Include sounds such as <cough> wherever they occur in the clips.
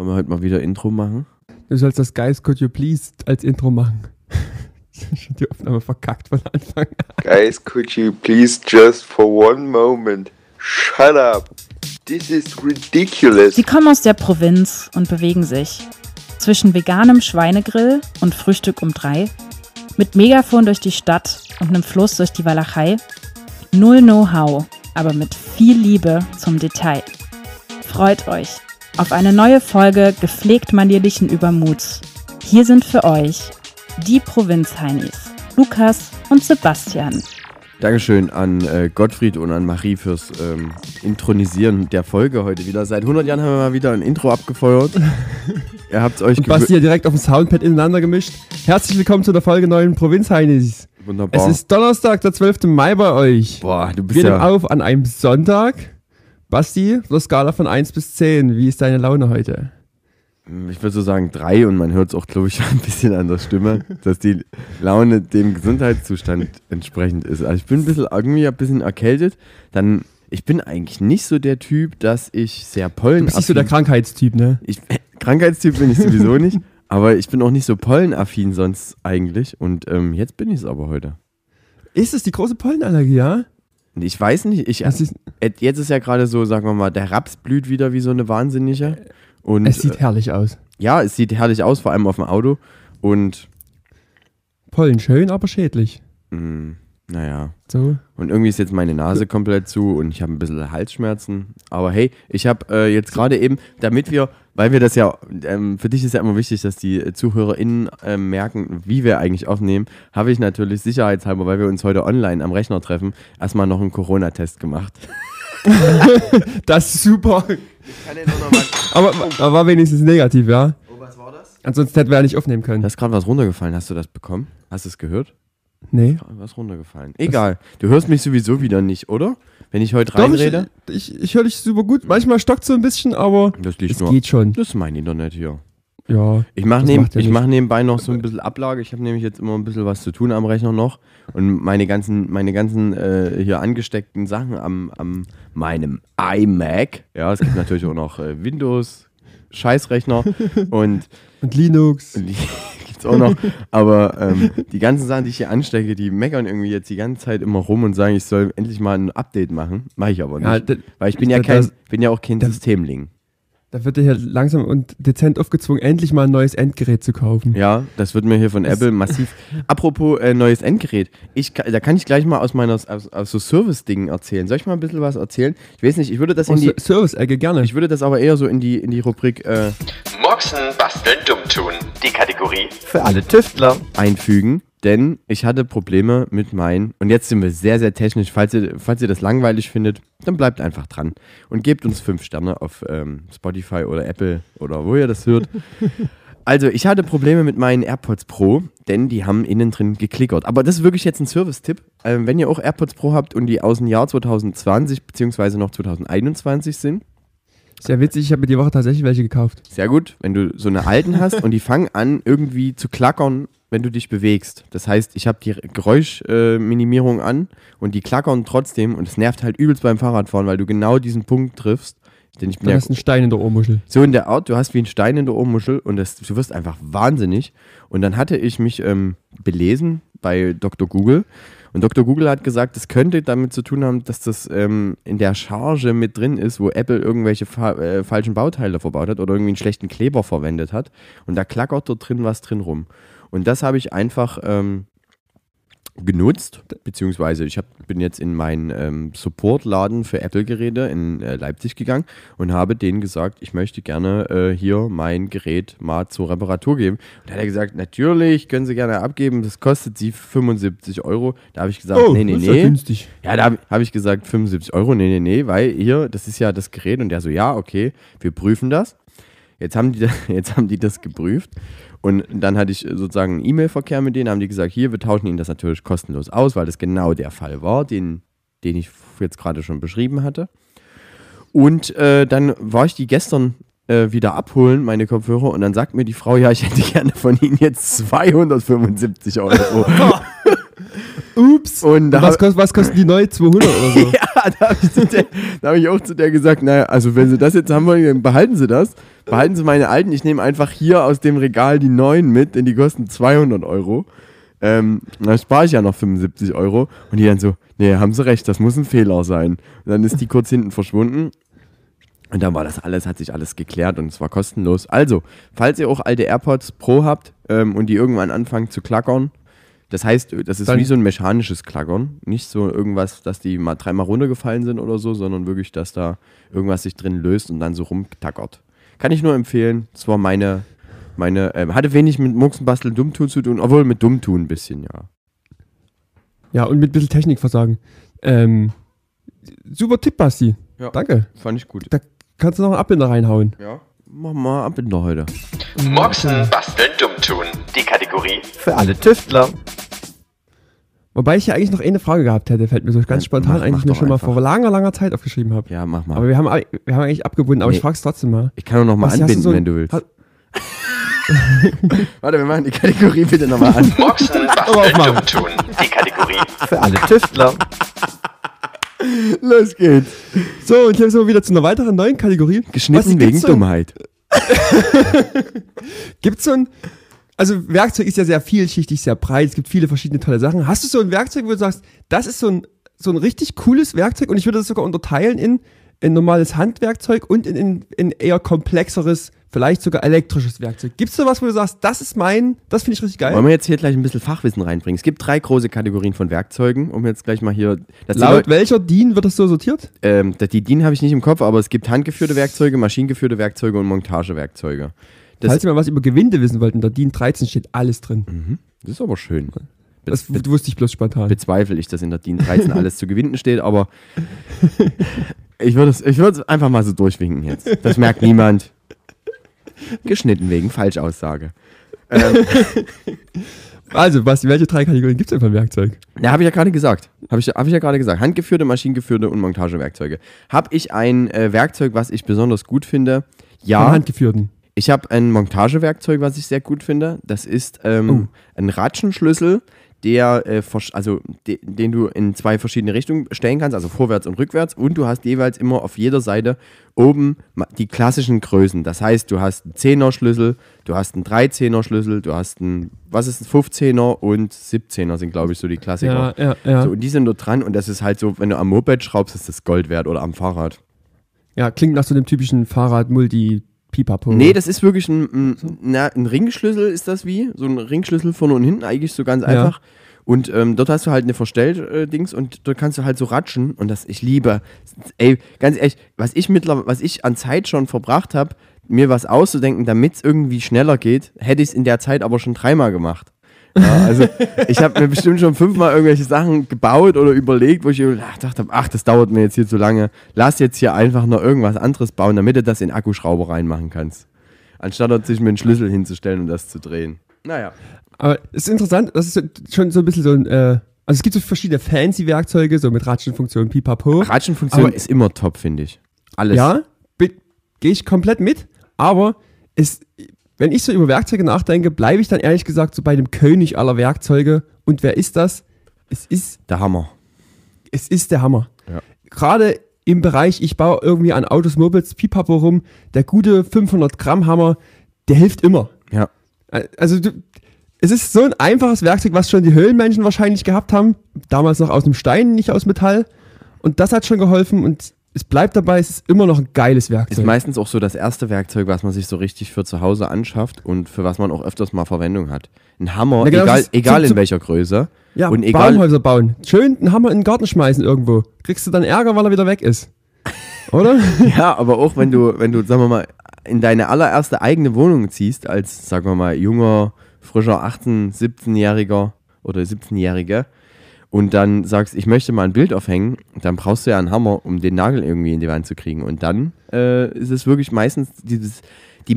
Wollen wir heute mal wieder Intro machen? Du sollst das Guys Could You Please als Intro machen. Schon <laughs> die Aufnahme verkackt von Anfang an. Guys, could you please just for one moment shut up? This is ridiculous. Sie kommen aus der Provinz und bewegen sich zwischen veganem Schweinegrill und Frühstück um drei, mit Megafon durch die Stadt und einem Fluss durch die Walachei. Null Know-how, aber mit viel Liebe zum Detail. Freut euch auf eine neue Folge gepflegt manierlichen Übermuts. Hier sind für euch die Provinzheinis, Lukas und Sebastian. Dankeschön an äh, Gottfried und an Marie fürs ähm, Intronisieren der Folge heute wieder. Seit 100 Jahren haben wir mal wieder ein Intro abgefeuert. <laughs> Ihr habt euch Und Basti hat direkt auf dem Soundpad ineinander gemischt. Herzlich willkommen zu der Folge neuen Provinzheinis. Wunderbar. Es ist Donnerstag, der 12. Mai bei euch. Boah, du bist Wir ja... auf an einem Sonntag. Basti, der Skala von 1 bis 10, wie ist deine Laune heute? Ich würde so sagen drei und man hört es auch, glaube ich, <laughs> ein bisschen an der Stimme, dass die Laune dem Gesundheitszustand entsprechend ist. Also ich bin ein bisschen irgendwie ein bisschen erkältet. Dann, ich bin eigentlich nicht so der Typ, dass ich sehr Du pollen. bist nicht so der Krankheitstyp, ne? ich, <laughs> Krankheitstyp bin ich sowieso nicht, aber ich bin auch nicht so pollenaffin sonst eigentlich. Und ähm, jetzt bin ich es aber heute. Ist es die große Pollenallergie, ja? Ich weiß nicht, ich, ist, äh, jetzt ist ja gerade so, sagen wir mal, der Raps blüht wieder wie so eine Wahnsinnige. Und es sieht äh, herrlich aus. ja, es sieht herrlich aus, vor allem auf dem Auto. Und Pollen schön, aber schädlich. mh, naja. So. Und irgendwie ist jetzt meine Nase komplett zu und ich habe ein bisschen Halsschmerzen. Aber hey, ich habe äh, jetzt gerade eben, damit wir, weil wir das ja, ähm, für dich ist ja immer wichtig, dass die äh, ZuhörerInnen ähm, merken, wie wir eigentlich aufnehmen, habe ich natürlich sicherheitshalber, weil wir uns heute online am Rechner treffen, erstmal noch einen Corona-Test gemacht. <laughs> Das ist super. Kann den nur noch mal. <laughs> Aber, aber war wenigstens negativ, ja? Oh, was war das? Ansonsten hätten wir ja nicht aufnehmen können. Da ist gerade was runtergefallen. Hast du das bekommen? Hast du es gehört? Nee. Was runtergefallen. Egal. Du hörst mich sowieso wieder nicht, oder? Wenn ich heute Doch, ich, reinrede? ich, ich höre dich super gut. Manchmal stockt so ein bisschen, aber Das liegt es nur. geht schon. Das ist mein Internet hier. Ja. Ich mache neben, ich mach nebenbei noch so ein bisschen Ablage. Ich habe nämlich jetzt immer ein bisschen was zu tun am Rechner noch. Und meine ganzen, meine ganzen äh, hier angesteckten Sachen am, am meinem iMac. Ja, es gibt natürlich auch noch äh, Windows, Scheißrechner <laughs> und Und Linux. Gibt's auch noch. Aber ähm, die ganzen Sachen, die ich hier anstecke, die meckern irgendwie jetzt die ganze Zeit immer rum und sagen, ich soll endlich mal ein Update machen. Mache ich aber nicht. Ja, da, weil ich bin ja kein, das- bin ja auch kein das- Systemling. Da wird dir hier langsam und dezent aufgezwungen, endlich mal ein neues Endgerät zu kaufen. Ja, das wird mir hier von Apple massiv. Apropos äh, neues Endgerät. Ich, da kann ich gleich mal aus meiner aus, aus so Service-Dingen erzählen. Soll ich mal ein bisschen was erzählen? Ich weiß nicht, ich würde das in die. Service-Ecke gerne. Ich würde das aber eher so in die, in die Rubrik äh, Moxen, basteln, dumm tun. Die Kategorie Für alle Tüftler. einfügen, denn ich hatte Probleme mit meinen. Und jetzt sind wir sehr, sehr technisch. Falls ihr, falls ihr das langweilig findet, dann bleibt einfach dran und gebt uns fünf Sterne auf ähm, Spotify oder Apple oder wo ihr das hört. <laughs> Also, ich hatte Probleme mit meinen AirPods Pro, denn die haben innen drin geklickert. Aber das ist wirklich jetzt ein Service-Tipp. Ähm, wenn ihr auch AirPods Pro habt und die aus dem Jahr 2020 beziehungsweise noch 2021 sind, Sehr witzig, ich habe mir die Woche tatsächlich welche gekauft. sehr gut, wenn du so eine alten hast und die fangen an irgendwie zu klackern, wenn du dich bewegst. Das heißt, ich habe die Geräuschminimierung an und die klackern trotzdem und es nervt halt übelst beim Fahrradfahren, weil du genau diesen Punkt triffst. Denn ich bin Da ja hast du einen Stein in der Ohrmuschel. so in der Art, du hast wie einen Stein in der Ohrmuschel und das, du wirst einfach wahnsinnig. Und dann hatte ich mich ähm, belesen bei Dr. Google und Dr. Google hat gesagt, das könnte damit zu tun haben, dass das ähm, in der Charge mit drin ist, wo Apple irgendwelche fa äh, falschen Bauteile verbaut hat oder irgendwie einen schlechten Kleber verwendet hat. Und da klackert dort drin was drin rum. Und das habe ich einfach ähm, genutzt, beziehungsweise ich hab, bin jetzt in meinen ähm, Supportladen für Apple-Geräte in äh, Leipzig gegangen und habe denen gesagt, ich möchte gerne äh, hier mein Gerät mal zur Reparatur geben. Und da hat er gesagt, natürlich, können Sie gerne abgeben, das kostet Sie 75 Euro. Da habe ich gesagt, nee, nee, Oh, ist ja nee. günstig. Ja, da habe hab ich gesagt 75 Euro, nee, nee, nee, weil hier, das ist ja das Gerät und der so, ja, okay, wir prüfen das. Jetzt haben die, <laughs> jetzt haben die das geprüft und dann hatte ich sozusagen einen E-Mail-Verkehr mit denen, haben die gesagt, hier, wir tauschen ihnen das natürlich kostenlos aus, weil das genau der Fall war, den, den ich jetzt gerade schon beschrieben hatte. Und äh, dann war ich die gestern äh, wieder abholen, meine Kopfhörer, und dann sagt mir die Frau, ja, ich hätte <laughs> gerne von Ihnen jetzt 275 Euro. <laughs> Ups. Und was, kost, was kosten die neu? 200 oder so? <laughs> Ja, da habe ich, zu der- da hab ich auch zu der gesagt, naja, also wenn Sie das jetzt haben wollen, dann behalten Sie das. Behalten Sie meine alten. Ich nehme einfach hier aus dem Regal die neuen mit, denn die kosten 200 Euro. Ähm, dann spare ich ja noch 75 Euro. Und die dann so, nee, haben Sie recht, das muss ein Fehler sein. Und dann ist die kurz hinten verschwunden. Und dann war das alles, hat sich alles geklärt und es war kostenlos. Also, falls ihr auch alte AirPods Pro habt ähm, und die irgendwann anfangen zu klackern, das heißt, das ist Dann- wie so ein mechanisches Klackern. Nicht so irgendwas, dass die mal dreimal runtergefallen sind oder so, sondern wirklich, dass da irgendwas sich drin löst und dann so rumtackert. Kann ich nur empfehlen. Das war meine, meine, ähm, hatte wenig mit Muxenbasteln Dummtun zu tun, obwohl mit Dummtun ein bisschen, ja. Ja, und mit ein bisschen Technikversagen. Ähm, super Tipp, Basti. Ja. Danke. Fand ich gut. Da kannst du noch einen Abbinder reinhauen. Ja. Mach mal ab in der heute. Moxen, basteln, dummtun. Die Kategorie Für alle Tüftler. Wobei ich ja eigentlich noch eine Frage gehabt hätte, fällt mir so ganz spontan mach- eigentlich mach doch schon mal einfach. vor langer, langer Zeit aufgeschrieben habe. Ja, mach mal. Aber wir haben, wir haben eigentlich abgebunden, aber Nee. ich frag's trotzdem mal. ich kann auch noch mal Basti, hast du anbinden, so wenn du willst. <laughs> Warte, wir machen die Kategorie bitte nochmal an. Moxen, <laughs> basteln, aufmachen. dummtun. Die Kategorie Für alle Tüftler. Los geht's. So, und hier sind wir wieder zu einer weiteren neuen Kategorie. Geschnitten wegen so Dummheit. <laughs> Gibt's so ein, also Werkzeug ist ja sehr vielschichtig, sehr breit, es gibt viele verschiedene tolle Sachen. Hast du so ein Werkzeug, wo du sagst, das ist so ein, so ein richtig cooles Werkzeug und ich würde das sogar unterteilen in ein normales Handwerkzeug und in, in, in eher komplexeres, vielleicht sogar elektrisches Werkzeug. Gibt's so was, wo du sagst, das ist mein, das finde ich richtig geil? Wollen wir jetzt hier gleich ein bisschen Fachwissen reinbringen? Es gibt drei große Kategorien von Werkzeugen, um jetzt gleich mal hier. Laut welcher DIN wird das so sortiert? ähm, die DIN habe ich nicht im Kopf, aber es gibt handgeführte Werkzeuge, maschinengeführte Werkzeuge und Montagewerkzeuge. Das, Falls ihr mal was über Gewinde wissen wollt, in der DIN 13 steht alles drin. das ist aber schön. Das Be wusste ich bloß spontan. bezweifle ich, dass in der DIN 13 <laughs> alles zu gewinnen steht, aber <laughs> ich würde es ich würd's einfach mal so durchwinken jetzt. Das merkt niemand. Geschnitten wegen Falschaussage. <laughs> Also, Basti, welche drei Kategorien gibt's denn von Werkzeug? Ja, habe ich ja gerade gesagt. Habe ich, hab ich ja gerade gesagt. Handgeführte, maschinengeführte und Montagewerkzeuge. Habe ich ein äh, Werkzeug, was ich besonders gut finde? Von Ja. handgeführten. Ich habe ein Montagewerkzeug, was ich sehr gut finde. Das ist ähm, ein Ratschenschlüssel, der, äh, also de den du in zwei verschiedene Richtungen stellen kannst, also vorwärts und rückwärts. Und du hast jeweils immer auf jeder Seite oben die klassischen Größen. Das heißt, du hast einen 10er Schlüssel, du hast einen 13er Schlüssel, du hast einen, was ist ein 15er und 17er sind, glaube ich, so die Klassiker. Ja, ja, ja. So, und die sind dort dran und das ist halt so, wenn du am Moped schraubst, ist das Gold wert oder am Fahrrad. Ja, klingt nach so einem typischen Fahrrad-Multi-Pipapo. Nee, das ist wirklich ein, ein, na, ein Ringschlüssel, ist das wie? So ein Ringschlüssel vorne und hinten, eigentlich so ganz Ja. einfach. Und ähm, dort hast du halt eine Verstelldings und dort kannst du halt so ratschen und das, ich liebe, ey, ganz ehrlich, was ich mittlerweile, was ich an Zeit schon verbracht habe, mir was auszudenken, damit es irgendwie schneller geht, hätte ich es in der Zeit aber schon dreimal gemacht. Ja, also ich habe mir bestimmt schon fünfmal irgendwelche Sachen gebaut oder überlegt, wo ich gedacht habe, ach, das dauert mir jetzt hier zu lange. Lass jetzt hier einfach noch irgendwas anderes bauen, damit du das in Akkuschrauber reinmachen kannst. Anstatt sich mit einem Schlüssel hinzustellen und das zu drehen. Naja. Aber es ist interessant, das ist schon so ein bisschen so ein, äh, also es gibt so verschiedene fancy-Werkzeuge, so mit Ratschenfunktion, Pipapo. Ratschenfunktion Aber- ist immer top, finde ich. Alles. Ja, gehe ich komplett mit, aber es, wenn ich so über Werkzeuge nachdenke, bleibe ich dann ehrlich gesagt so bei dem König aller Werkzeuge. Und wer ist das? Es ist, Der Hammer. es ist der Hammer. Ja. Gerade im Bereich, ich baue irgendwie an Autos, Mopeds, Pipapo rum, der gute 500 Gramm Hammer, der hilft immer. Ja. Also du, es ist so ein einfaches Werkzeug, was schon die Höhlenmenschen wahrscheinlich gehabt haben. Damals noch aus dem Stein, nicht aus Metall. Und das hat schon geholfen und es bleibt dabei, es ist immer noch ein geiles Ist Werkzeug. meistens auch so das erste Werkzeug, was man sich so richtig für zu Hause anschafft und für was man auch öfters mal Verwendung hat. Ein Hammer, genau, egal, ist egal zum- in welcher Größe. ja, und egal, Baumhäuser bauen. Schön einen Hammer in den Garten schmeißen irgendwo. Kriegst du dann Ärger, weil er wieder weg ist. <laughs> Oder? Ja, aber auch wenn du, wenn du, sagen wir mal, in deine allererste eigene Wohnung ziehst, als, sagen wir mal, junger, frischer 18-, 17-Jähriger oder 17-Jährige und dann sagst, ich möchte mal ein Bild aufhängen, dann brauchst du ja einen Hammer, um den Nagel irgendwie in die Wand zu kriegen. Und dann äh, ist es wirklich meistens dieses, die,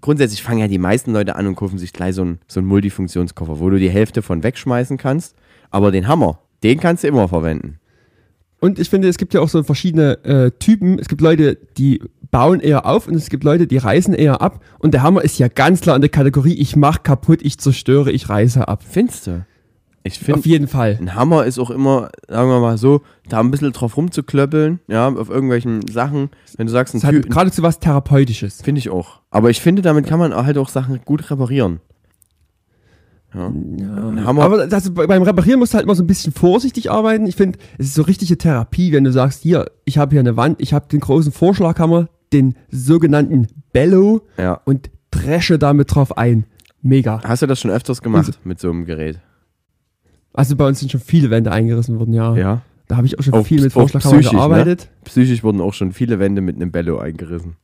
grundsätzlich fangen ja die meisten Leute an und kaufen sich gleich so einen, so einen Multifunktionskoffer, wo du die Hälfte von wegschmeißen kannst, aber den Hammer, den kannst du immer verwenden. Und ich finde, es gibt ja auch so verschiedene äh, Typen. Es gibt Leute, die bauen eher auf und es gibt Leute, die reißen eher ab. Und der Hammer ist ja ganz klar in der Kategorie, ich mach kaputt, ich zerstöre, ich reiße ab. Findest du? Ich finde, Auf jeden Fall. ein Hammer ist auch immer, sagen wir mal so, da ein bisschen drauf rumzuklöppeln, ja, auf irgendwelchen Sachen. Wenn du sagst, ein Es hat Tü- geradezu was Therapeutisches. Finde ich auch. Aber ich finde, damit kann man halt auch Sachen gut reparieren. Ja. Hammer. Aber bei- beim Reparieren musst du halt immer so ein bisschen vorsichtig arbeiten. Ich finde, es ist so richtige Therapie, wenn du sagst, hier, ich habe hier eine Wand, ich habe den großen Vorschlaghammer, den sogenannten Bellow ja. und dresche damit drauf ein. Mega. Hast du das schon öfters gemacht mit so einem Gerät? Also bei uns sind schon viele Wände eingerissen worden, ja. Ja. Da habe ich auch schon Auch- viel mit Vorschlaghammer psychisch, ne? gearbeitet. Psychisch wurden auch schon viele Wände mit einem Bello eingerissen.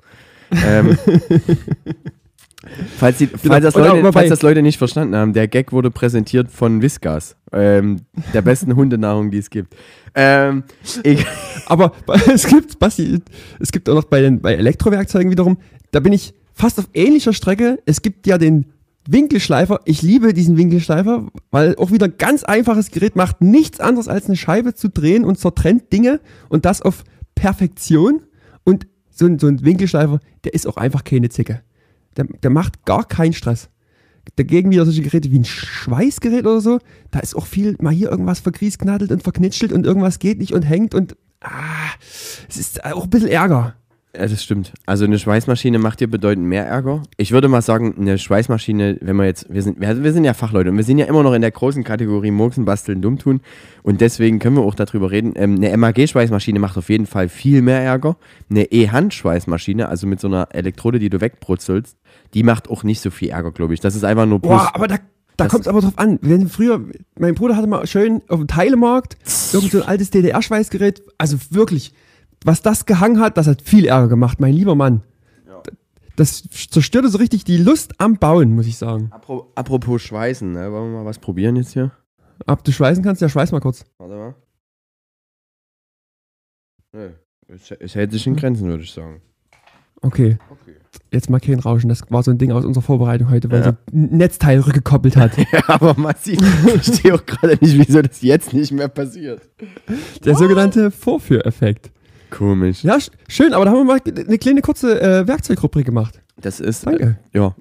ähm, <laughs> falls, die, falls, das Leute, falls das Leute nicht verstanden haben, der Gag wurde präsentiert von Whiskas, ähm, der besten <laughs> Hundenahrung, die es gibt. Ähm, <laughs> Aber es gibt, Basti, es gibt auch noch bei den bei Elektrowerkzeugen wiederum, da bin ich fast auf ähnlicher Strecke. Es gibt ja den Winkelschleifer. Ich liebe diesen Winkelschleifer, weil auch wieder ein ganz einfaches Gerät macht nichts anderes als eine Scheibe zu drehen und zertrennt Dinge und das auf Perfektion. Und so ein, so ein Winkelschleifer, der ist auch einfach keine Zicke. Der, der macht gar keinen Stress. Dagegen wieder solche Geräte wie ein Schweißgerät oder so, da ist auch viel mal hier irgendwas vergriesknattelt und verknitschelt und irgendwas geht nicht und hängt und ah, es ist auch ein bisschen Ärger. Ja, das stimmt. Also eine Schweißmaschine macht dir bedeutend mehr Ärger. Ich würde mal sagen, eine Schweißmaschine, wenn wir jetzt, wir sind, wir, wir sind ja Fachleute und wir sind ja immer noch in der großen Kategorie Murksen, Basteln, Dummtun und deswegen können wir auch darüber reden. Ähm, eine MAG-Schweißmaschine macht auf jeden Fall viel mehr Ärger. Eine E-Hand-Schweißmaschine, also mit so einer Elektrode, die du wegbrutzelst, die macht auch nicht so viel Ärger, glaube ich. Das ist einfach nur plus. Boah, aber da, da kommt es aber drauf an. Wenn früher, mein Bruder hatte mal schön auf dem Teilemarkt irgend so ein altes DDR-Schweißgerät, also wirklich, was das gehangen hat, das hat viel Ärger gemacht, mein lieber Mann. Das zerstörte so richtig die Lust am Bauen, muss ich sagen. Apro- Apropos Schweißen, ne? wollen wir mal was probieren jetzt hier? Ab du schweißen kannst, ja, schweiß mal kurz. Warte mal. Nö, es, es hält sich in Grenzen, würde ich sagen. Okay. Okay. Jetzt mal kein Rauschen, das war so ein Ding aus unserer Vorbereitung heute, weil Ja. so ein Netzteil rückgekoppelt hat. <laughs> Ja, aber massiv. Ich verstehe auch gerade nicht, wieso das jetzt nicht mehr passiert. Der sogenannte Vorführeffekt. Komisch. Ja, sch schön, aber da haben wir mal eine kleine kurze äh, Werkzeugrubrik gemacht. Das ist. Danke. Äh, ja.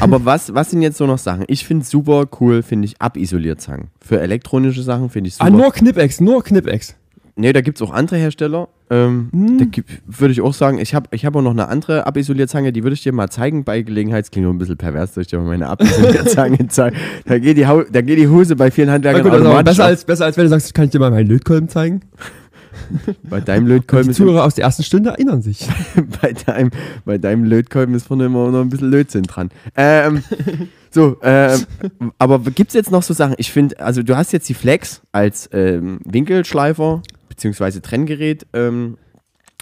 Aber was, was sind jetzt so noch Sachen? Ich finde super cool, finde ich Abisolierzangen. Für elektronische Sachen finde ich super. Ah, nur Knipex, nur Knipex. nee, da gibt es auch andere Hersteller. Ähm, Hm. Da würde ich auch sagen, ich habe ich hab auch noch eine andere Abisolierzange, die würde ich dir mal zeigen bei Gelegenheit. Es klingt nur ein bisschen pervers, dass ich dir mal meine Abisolierzange <laughs> zeige. Da geht, die da geht die Hose bei vielen Na Handwerkern gut, also besser, als, besser als wenn du sagst, kann ich dir mal meinen Lötkolben zeigen. Bei deinem Die Lötkolben ist Zuhörer aus der ersten Stunde erinnern sich. <laughs> bei deinem, bei deinem Lötkolben ist vorne immer noch ein bisschen Lötzinn dran. Ähm, <laughs> so, ähm, aber gibt es jetzt noch so Sachen? Ich finde, also du hast jetzt die Flex als ähm, Winkelschleifer beziehungsweise Trenngerät, ähm,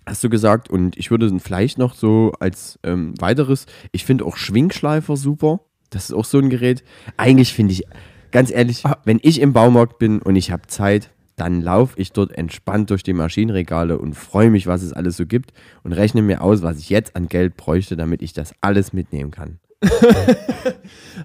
hast du gesagt. Und ich würde vielleicht noch so als ähm, weiteres, ich finde auch Schwingschleifer super. Das ist auch so ein Gerät. Eigentlich finde ich, ganz ehrlich, Ah. wenn ich im Baumarkt bin und ich habe Zeit, dann laufe ich dort entspannt durch die Maschinenregale und freue mich, was es alles so gibt und rechne mir aus, was ich jetzt an Geld bräuchte, damit ich das alles mitnehmen kann. Ja,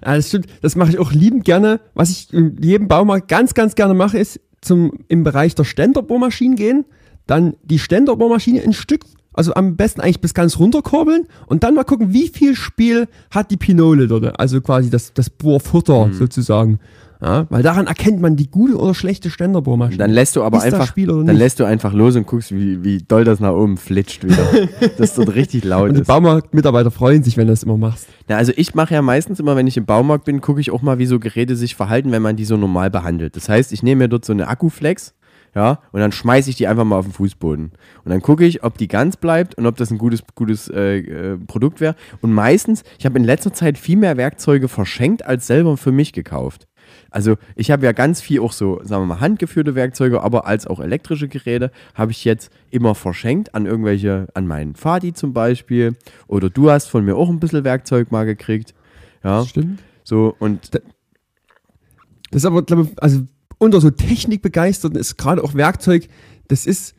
<laughs> das stimmt. Das mache ich auch liebend gerne. Was ich in jedem Baumarkt ganz, ganz gerne mache, ist zum, im Bereich der Ständerbohrmaschinen gehen, dann die Ständerbohrmaschine ein Stück, also am besten eigentlich bis ganz runterkurbeln und dann mal gucken, wie viel Spiel hat die Pinole dort. Also quasi das, das Bohrfutter sozusagen. Ja, weil daran erkennt man die gute oder schlechte Ständerbohrmaschine. Dann lässt du aber Ist einfach, dann lässt du einfach los und guckst, wie, wie doll das nach oben flitscht wieder. <laughs> dass dort richtig laut und die. Baumarktmitarbeiter freuen sich, wenn du das immer machst. Na, also ich mache ja meistens immer, wenn ich im Baumarkt bin, gucke ich auch mal, wie so Geräte sich verhalten, wenn man die so normal behandelt. Das heißt, ich nehme mir dort so eine Akkuflex, ja, und dann schmeiße ich die einfach mal auf den Fußboden. Und dann gucke ich, ob die ganz bleibt und ob das ein gutes, gutes äh, äh, Produkt wäre. Und meistens, ich habe in letzter Zeit viel mehr Werkzeuge verschenkt als selber für mich gekauft. Also ich habe ja ganz viel auch so, sagen wir mal, handgeführte Werkzeuge, aber als auch elektrische Geräte habe ich jetzt immer verschenkt an irgendwelche, an meinen Vati zum Beispiel. Oder du hast von mir auch ein bisschen Werkzeug mal gekriegt. Ja, Stimmt. so und Das ist aber, glaube ich, also unter so Technikbegeisterten ist gerade auch Werkzeug, das ist,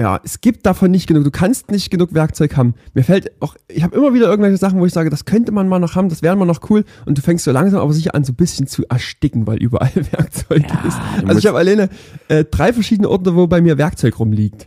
ja, es gibt davon nicht genug. Du kannst nicht genug Werkzeug haben. Mir fällt auch, ich habe immer wieder irgendwelche Sachen, wo ich sage, das könnte man mal noch haben, das wäre mal noch cool. Und du fängst so langsam aber sicher an, so ein bisschen zu ersticken, weil überall <laughs> Werkzeug Ja, ist. Also ich habe alleine äh, drei verschiedene Orte, wo bei mir Werkzeug rumliegt.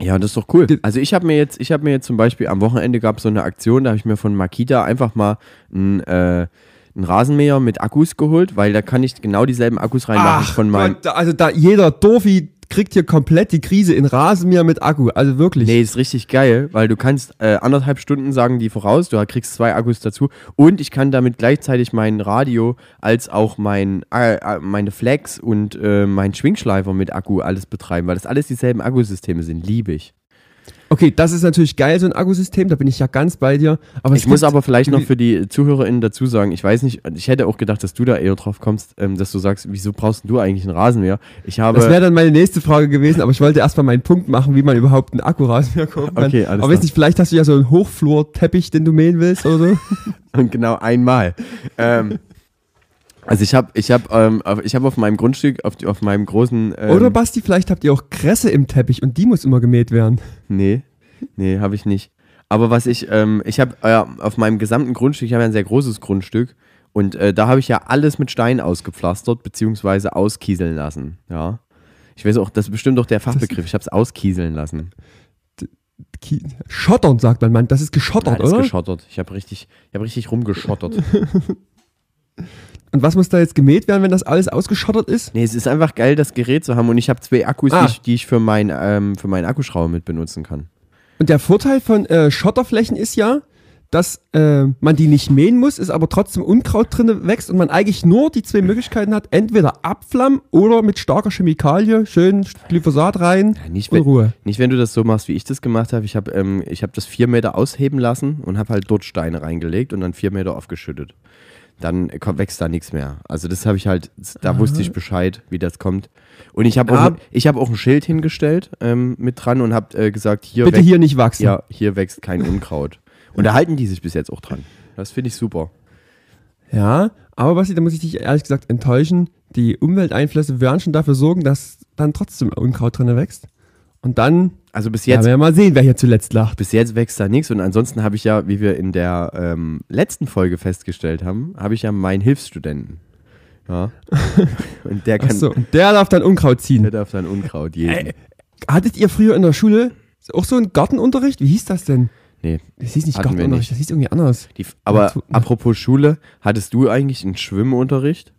Ja, das ist doch cool. Also ich habe mir jetzt, ich habe mir jetzt zum Beispiel am Wochenende gab es so eine Aktion, da habe ich mir von Makita einfach mal ein, äh, einen Rasenmäher mit Akkus geholt, weil da kann ich genau dieselben Akkus reinmachen Ach von meinem. Gott, da- also da jeder Dorfi kriegt hier komplett die Krise in Rasenmäher mit Akku. Also wirklich. Nee, ist richtig geil, weil du kannst äh, anderthalb Stunden sagen die voraus, du kriegst zwei Akkus dazu und ich kann damit gleichzeitig mein Radio als auch mein, äh, äh, meine Flex und äh, mein Schwingschleifer mit Akku alles betreiben, weil das alles dieselben Akkusysteme sind, liebe ich. Okay, das ist natürlich geil, so ein Akkusystem, da bin ich ja ganz bei dir. Aber Ich muss aber vielleicht noch für die ZuhörerInnen dazu sagen, ich weiß nicht, ich hätte auch gedacht, dass du da eher drauf kommst, ähm, dass du sagst, wieso brauchst du eigentlich einen Rasenmäher? Ich habe, Das wäre dann meine nächste Frage gewesen, aber ich wollte erstmal meinen Punkt machen, wie man überhaupt einen Akkurasenmäher kaufen kann. Okay, alles aber weiß klar. nicht, vielleicht hast du ja so einen Hochflurteppich, den du mähen willst oder so. <laughs> Und genau einmal. ähm, also ich habe ich hab, ähm, ich hab auf meinem Grundstück, auf, auf meinem großen... Ähm, Oder Basti, vielleicht habt ihr auch Kresse im Teppich und die muss immer gemäht werden. Nee, nee, habe ich nicht. Aber was ich, ähm, ich habe äh, auf meinem gesamten Grundstück, ich habe ja ein sehr großes Grundstück und äh, da habe ich ja alles mit Stein ausgepflastert, beziehungsweise auskieseln lassen, ja. Ich weiß auch, das ist bestimmt auch der Fachbegriff, ich habe es auskieseln lassen. Schottern, sagt man, Mann. Das ist geschottert, Ja, das ist oder? geschottert. Ich habe richtig, ich hab richtig rumgeschottert. <laughs> und was muss da jetzt gemäht werden, wenn das alles ausgeschottert ist? nee, es ist einfach geil, das Gerät zu haben und ich habe zwei Akkus, Ah. die, ich, die ich für, mein, ähm, für meinen Akkuschrauber mit benutzen kann. Und der Vorteil von äh, Schotterflächen ist ja, dass äh, man die nicht mähen muss, ist aber trotzdem Unkraut drin wächst und man eigentlich nur die zwei Möglichkeiten hat, entweder abflammen oder mit starker Chemikalie, schön Glyphosat rein Ja, nicht, wenn, Ruhe. nicht, wenn du das so machst, wie ich das gemacht habe. Ich habe ähm, ich hab das vier Meter ausheben lassen und habe halt dort Steine reingelegt und dann vier Meter aufgeschüttet. Dann wächst da nichts mehr. Also das habe ich halt, da wusste ich Bescheid, wie das kommt. Und ich habe auch, Ah. ich hab auch ein Schild hingestellt ähm, mit dran und habe äh, gesagt, hier, Bitte hier nicht wachsen. ja, hier wächst kein Unkraut. Und da halten die sich bis jetzt auch dran. Das finde ich super. Ja, aber Basti, da muss ich dich ehrlich gesagt enttäuschen. Die Umwelteinflüsse werden schon dafür sorgen, dass dann trotzdem Unkraut drin wächst. Und dann Also bis ja, jetzt werden wir mal sehen, wer hier zuletzt lacht. bis jetzt wächst da nichts und ansonsten habe ich ja, wie wir in der ähm, letzten Folge festgestellt haben, habe ich ja meinen Hilfsstudenten. Ja. <laughs> Und der kann, Achso, und der darf dann Unkraut der ziehen. darf dann Unkraut jeden. Ey. Hattet ihr früher in der Schule auch so einen Gartenunterricht? Wie hieß das denn? Nee. Das hieß nicht Gartenunterricht, nicht. das hieß irgendwie anders. Die, aber tu- apropos Schule, hattest du eigentlich einen Schwimmunterricht?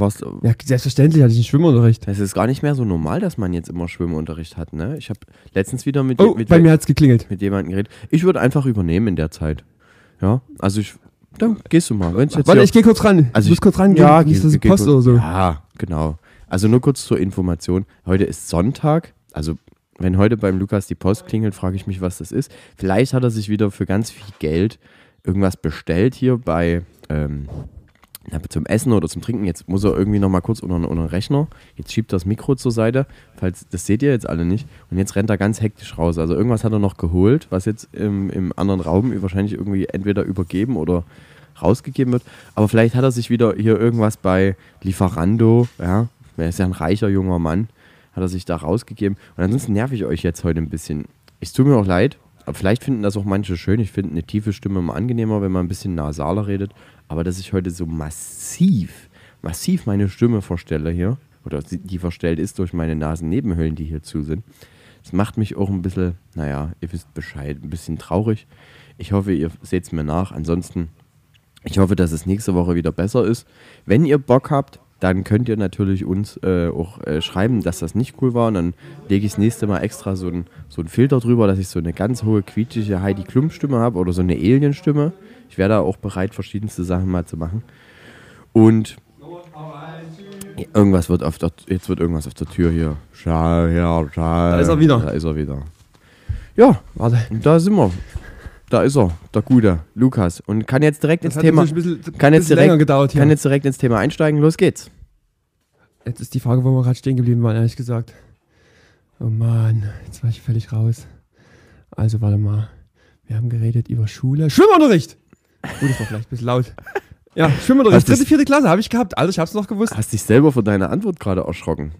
Was, Ja, selbstverständlich hatte ich einen Schwimmunterricht. das ist gar nicht mehr so normal, dass man jetzt immer Schwimmunterricht hat, ne? Ich habe letztens wieder mit, Oh, mit, bei mir hat's geklingelt. mit jemandem geredet. Ich würde einfach übernehmen in der Zeit. Ja, also ich, dann gehst du mal. Wenn's jetzt Warte, hier- ich gehe kurz ran. Also ich muss kurz rangehen. Ja, nicht, geh- dass die geh Post kurz- oder so. Ja, genau. Also nur kurz zur Information. Heute ist Sonntag. Also wenn heute beim Lukas die Post klingelt, frage ich mich, was das ist. Vielleicht hat er sich wieder für ganz viel Geld irgendwas bestellt hier bei ähm, zum Essen oder zum Trinken. Jetzt muss er irgendwie noch mal kurz unter, unter den Rechner. Jetzt schiebt er das Mikro zur Seite. Falls, das seht ihr jetzt alle nicht. Und jetzt rennt er ganz hektisch raus. Also irgendwas hat er noch geholt, was jetzt im, im anderen Raum wahrscheinlich irgendwie entweder übergeben oder rausgegeben wird. Aber vielleicht hat er sich wieder hier irgendwas bei Lieferando, ja, er ist ja ein reicher junger Mann, hat er sich da rausgegeben. Und ansonsten nerv ich euch jetzt heute ein bisschen. Es tut mir auch leid, aber vielleicht finden das auch manche schön. Ich finde eine tiefe Stimme immer angenehmer, wenn man ein bisschen nasaler redet. Aber dass ich heute so massiv, massiv meine Stimme verstelle hier, oder die verstellt ist durch meine Nasennebenhöhlen, die hier zu sind, das macht mich auch ein bisschen, naja, ihr wisst Bescheid, ein bisschen traurig. Ich hoffe, ihr seht es mir nach. Ansonsten ich hoffe, dass es nächste Woche wieder besser ist. Wenn ihr Bock habt, dann könnt ihr natürlich uns äh, auch äh, schreiben, dass das nicht cool war. Und dann lege ich das nächste Mal extra so einen so Filter drüber, dass ich so eine ganz hohe, quietschige Heidi Klum-Stimme habe oder so eine Alien-Stimme. Ich wäre da auch bereit, verschiedenste Sachen mal zu machen. Und irgendwas wird auf der, jetzt wird irgendwas auf der Tür hier. Schau her, schau. Da ist er wieder. Da ist er wieder. Ja, Warte. da sind wir. Da ist er, der gute Lukas. Und kann jetzt direkt ins hat Thema. bisschen, Kann jetzt, direkt, gedauert hier. kann jetzt direkt ins Thema einsteigen. Los geht's. Jetzt ist die Frage, wo wir gerade stehen geblieben waren, ehrlich gesagt. Oh Mann, jetzt war ich völlig raus. Also, warte mal. Wir haben geredet über Schule. Schwimmunterricht! Gut, das war vielleicht ein bisschen laut. Ja, Schwimmunterricht. Dritte, vierte Klasse habe ich gehabt. Alles, ich hab's noch gewusst. Hast dich selber von deiner Antwort gerade erschrocken.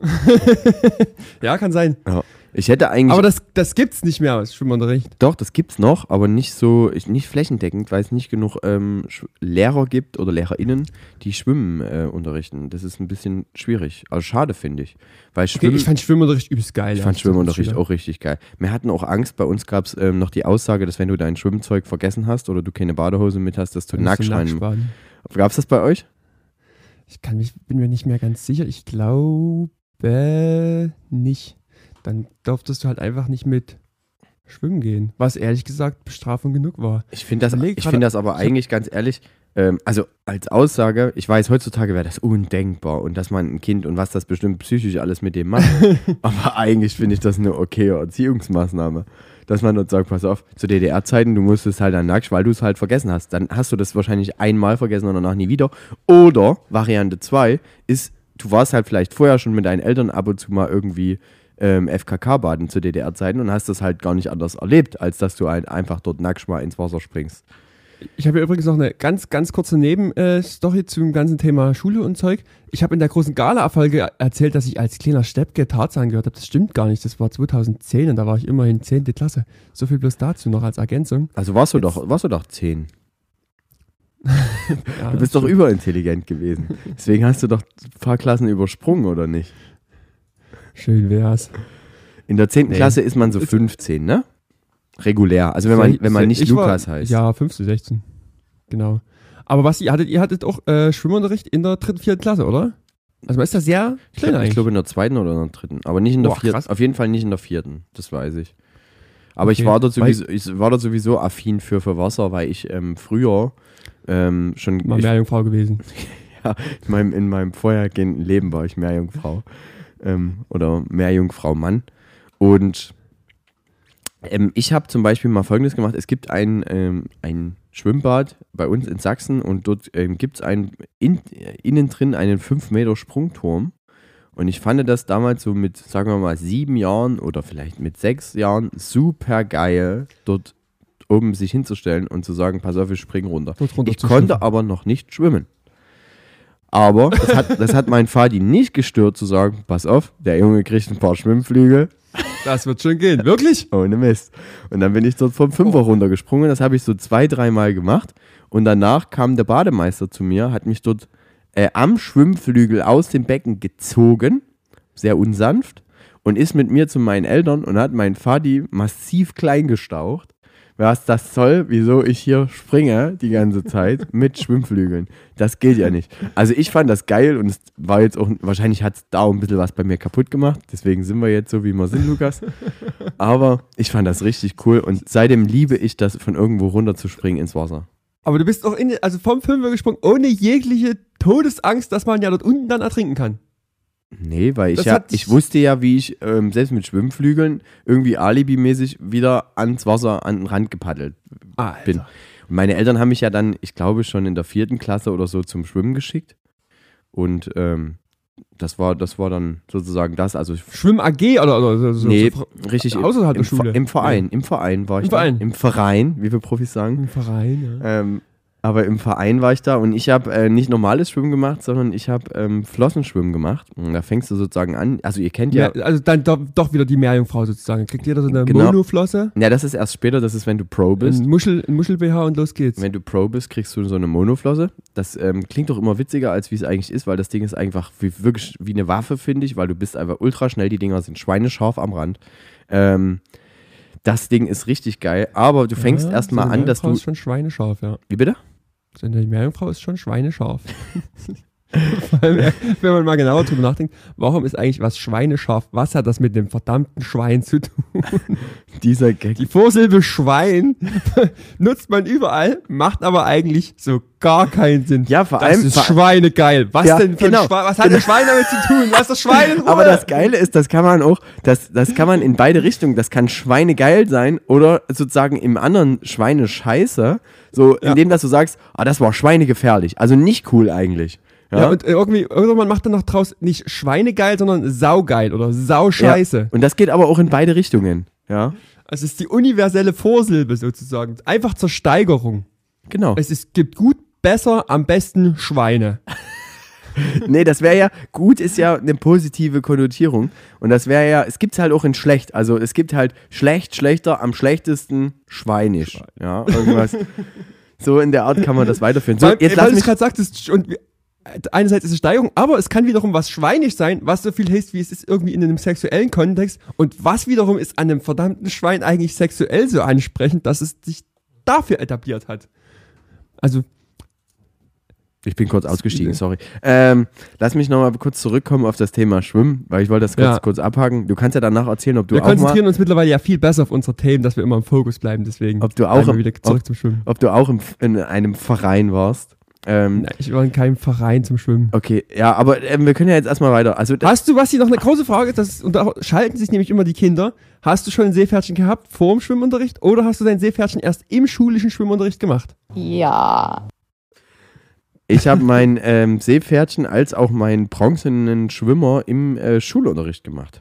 <laughs> Ja, kann sein. Ja. Ich hätte eigentlich. Aber das, das gibt's nicht mehr, das Schwimmunterricht. doch, das gibt's noch, aber nicht so, ich- nicht flächendeckend, weil es nicht genug ähm, Lehrer gibt oder LehrerInnen, die Schwimmen äh, unterrichten. Das ist ein bisschen schwierig. Also schade, finde ich. Weil Okay, Schwimmen. ich fand Schwimmunterricht übelst geil. Ich fand Schwimmunterricht Schüler. auch richtig geil. Wir hatten auch Angst, bei uns gab es ähm, noch die Aussage, dass wenn du dein Schwimmzeug vergessen hast oder du keine Badehose mit hast, dass du nackt. Gab es das bei euch? Ich kann mich, bin mir nicht mehr ganz sicher. Ich glaube nicht. Dann durftest du halt einfach nicht mit schwimmen gehen. Was ehrlich gesagt Bestrafung genug war. Ich finde das, ich find das aber ich eigentlich ganz ehrlich, ähm, also als Aussage, ich weiß, heutzutage wäre das undenkbar und dass man ein Kind und was das bestimmt psychisch alles mit dem macht. <laughs> aber eigentlich finde ich das eine okaye Erziehungsmaßnahme. Dass man dort sagt, pass auf, zu DDR-Zeiten, du musstest halt dann nackt, weil du es halt vergessen hast. Dann hast du das wahrscheinlich einmal vergessen und danach nie wieder. Oder Variante 2 ist, du warst halt vielleicht vorher schon mit deinen Eltern ab und zu mal irgendwie ähm, FKK-Baden zu DDR-Zeiten und hast das halt gar nicht anders erlebt, als dass du halt einfach dort nackt mal ins Wasser springst. Ich habe übrigens noch eine ganz, ganz kurze Nebenstory zum ganzen Thema Schule und Zeug. Ich habe in der großen Gala-Folge erzählt, dass ich als kleiner Steppke Tarzan gehört habe. Das stimmt gar nicht. Das war 2010 und da war ich immerhin 10. Klasse. So viel bloß dazu noch als Ergänzung. Also warst du Jetzt- doch, warst du doch 10. <laughs> Ja, Du bist doch überintelligent gewesen. Deswegen hast du doch ein paar Klassen übersprungen, oder nicht? Schön wär's. In der 10. Nee. Klasse ist man so 15, ne? Regulär. Also wenn man, wenn man nicht Ich Lukas war, heißt. Ja, 15, 16. Genau. Aber was ihr hattet, ihr hattet auch äh, Schwimmunterricht in der dritten, vierten Klasse, oder? Also man ist da sehr ich klein glaube eigentlich. glaub in der zweiten oder in der dritten. Aber nicht in der Boah, vierten. krass. Auf jeden Fall nicht in der vierten. Das weiß ich. Aber ich, Okay. war dort sowieso, ich war dort sowieso affin für, für Wasser, weil ich ähm, früher ähm, schon Mal ich, Meerjungfrau gewesen. <laughs> in meinem, in meinem vorhergehenden Leben war ich Meerjungfrau ähm, oder Meerjungfrau Mann. Und ähm, ich habe zum Beispiel mal Folgendes gemacht. Es gibt ein, ähm, ein Schwimmbad bei uns in Sachsen und dort ähm, gibt es ein, in, äh, innen drin einen 5 Meter Sprungturm. Und ich fand das damals so mit, sagen wir mal, sieben Jahren oder vielleicht mit sechs Jahren super geil, dort oben sich hinzustellen und zu sagen, pass auf, ich spring runter. Ich konnte aber noch nicht schwimmen. Aber das hat, das hat mein Vati nicht gestört zu sagen, pass auf, der Junge kriegt ein paar Schwimmflügel, Das wird schon gehen. Wirklich? ohne Mist. Und dann bin ich dort vom Fünfer runtergesprungen, das habe ich so zwei, dreimal gemacht. Und danach kam der Bademeister zu mir, hat mich dort äh, am Schwimmflügel aus dem Becken gezogen, sehr unsanft, und ist mit mir zu meinen Eltern und hat meinen Vati massiv klein gestaucht. Was das soll, wieso ich hier springe die ganze Zeit <laughs> mit Schwimmflügeln. Das geht ja nicht. Also ich fand das geil und es war jetzt auch, wahrscheinlich hat es da auch ein bisschen was bei mir kaputt gemacht. Deswegen sind wir jetzt so, wie wir sind, Lukas. <laughs> Aber ich fand das richtig cool und seitdem liebe ich das, von irgendwo runter zu springen ins Wasser. Aber du bist doch in, also vom Fünfer gesprungen, ohne jegliche Todesangst, dass man ja dort unten dann ertrinken kann. Nee, weil ich ja, ich wusste ja, wie ich ähm, selbst mit Schwimmflügeln irgendwie alibimäßig wieder ans Wasser, an den Rand gepaddelt Alter. bin. Und meine Eltern haben mich ja dann, ich glaube, schon in der vierten Klasse oder so zum Schwimmen geschickt. Und ähm, das war, das war dann sozusagen das. Also Schwimm AG oder, oder so, nee, so richtig außerhalb im, der Schule. Im Verein, im Verein war ich Im. Verein. Im Verein, wie wir Profis sagen. im Verein, ja. Ähm, aber im Verein war ich da und ich habe äh, nicht normales Schwimmen gemacht, sondern ich habe ähm, Flossenschwimmen gemacht. Und da fängst du sozusagen an. Also ihr kennt ja, ja. Also dann doch, doch wieder die Meerjungfrau sozusagen. Kriegt jeder so eine Genau. Monoflosse, ja, das ist erst später, das ist, wenn du Pro bist. ein Muschel, ein Muschel-BH und los geht's. Wenn du Pro bist, kriegst du so eine Monoflosse. Das ähm, klingt doch immer witziger, als wie es eigentlich ist, weil das Ding ist einfach wie, wirklich wie eine Waffe, finde ich, weil du bist einfach ultra schnell. Die Dinger sind schweinescharf am Rand. Ähm, das Ding ist richtig geil, aber du fängst ja, erstmal so an, dass du. schon schweinescharf, ja. Wie bitte? Eine Meerjungfrau ist schon schweinescharf. <laughs> <laughs> Wenn man mal genauer drüber nachdenkt, warum ist eigentlich was schweinescharf? Was hat das mit dem verdammten Schwein zu tun? <laughs> Dieser Gag. Die Vorsilbe Schwein <laughs> nutzt man überall, macht aber eigentlich so gar keinen Sinn. Ja, vor das allem- ist vor- Schweinegeil. Was Ja, denn für genau. ein Schwein? Was hat ein Schwein damit zu tun? Lass das Schwein in Ruhe. Aber das Geile ist, das kann man auch, das, das kann man in beide Richtungen, das kann Schweinegeil sein oder sozusagen im anderen Schweinescheiße, so Ja. indem dass du sagst, ah, das war schweinegefährlich. Also nicht cool eigentlich. Ja, Ja, und irgendwie, irgendwann macht dann noch draus nicht Schweinegeil, sondern Saugeil oder Sauscheiße. Ja. Und das geht aber auch in beide Richtungen. Ja, es ist die universelle Vorsilbe sozusagen. Einfach zur Steigerung. genau. Es ist, gibt gut, besser, am besten Schweine. <laughs> nee, das wäre ja, gut ist ja eine positive Konnotierung. Und das wäre ja, es gibt halt auch in schlecht. Also es gibt halt schlecht, schlechter, am schlechtesten schweinisch. Ja, irgendwas. <laughs> so in der Art kann man das weiterführen. So, weil, jetzt weil lass es mich gerade sagtest, und einerseits ist es Steigerung, aber es kann wiederum was schweinisch sein, was so viel heißt, wie es ist irgendwie in einem sexuellen Kontext. Und was wiederum ist an einem verdammten Schwein eigentlich sexuell so ansprechend, dass es sich dafür etabliert hat. Also, Ich bin kurz ausgestiegen, sorry. Ähm, lass mich nochmal kurz zurückkommen auf das Thema Schwimmen, weil ich wollte das kurz, Ja. kurz abhaken. Du kannst ja danach erzählen, ob du wir auch mal, konzentrieren uns mittlerweile ja viel besser auf unsere Themen, dass wir immer im Fokus bleiben. Deswegen Ob du auch wir im- wieder zurück ob- zum Schwimmen. ob du auch im, in einem Verein warst. Ähm, Nein, ich war in keinem Verein zum Schwimmen. okay, ja, aber ähm, wir können ja jetzt erstmal weiter. Also Hast du, Basti, noch eine große Frage? Das, und da schalten sich nämlich immer die Kinder. Hast du schon ein Seepferdchen gehabt vor dem Schwimmunterricht oder hast du dein Seepferdchen erst im schulischen Schwimmunterricht gemacht? Ja. ich habe mein ähm, Seepferdchen als auch meinen bronzenen Schwimmer im äh, Schulunterricht gemacht.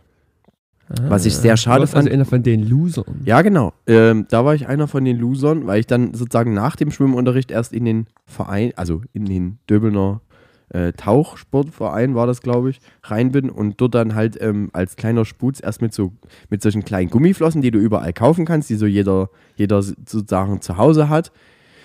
Was ich sehr schade du warst fand. Also einer von den Losern. Ja, genau. Ähm, da war ich einer von den Losern, weil ich dann sozusagen nach dem Schwimmunterricht erst in den Verein, also in den Döbelner äh, Tauchsportverein war das, glaube ich, rein bin und dort dann halt ähm, als kleiner Sputz erst mit so mit solchen kleinen Gummiflossen, die du überall kaufen kannst, die so jeder, jeder sozusagen zu Hause hat.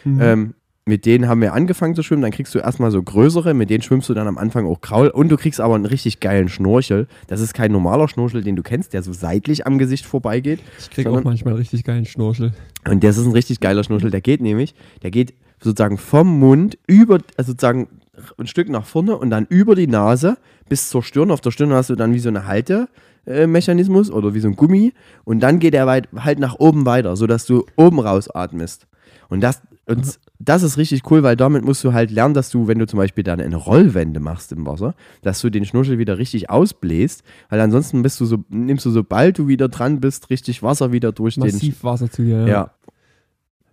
Mhm. Ähm, mit denen haben wir angefangen zu schwimmen, dann kriegst du erstmal so größere, mit denen schwimmst du dann am Anfang auch Kraul und du kriegst aber einen richtig geilen Schnorchel. Das ist kein normaler Schnorchel, den du kennst, der so seitlich am Gesicht vorbeigeht. ich krieg auch manchmal einen richtig geilen Schnorchel. Und das ist ein richtig geiler Schnorchel. Der geht nämlich, der geht sozusagen vom Mund über, also sozusagen ein Stück nach vorne und dann über die Nase bis zur Stirn. Auf der Stirn hast du dann wie so eine Haltemechanismus oder wie so ein Gummi. Und dann geht er weit, halt nach oben weiter, sodass du oben rausatmest. Und das, und das ist richtig cool, weil damit musst du halt lernen, dass du, wenn du zum Beispiel dann eine Rollwende machst im Wasser, dass du den Schnorchel wieder richtig ausbläst, weil ansonsten bist du so, nimmst du, sobald du wieder dran bist, richtig Wasser wieder durch den. Massiv Wasser zu dir. Ja,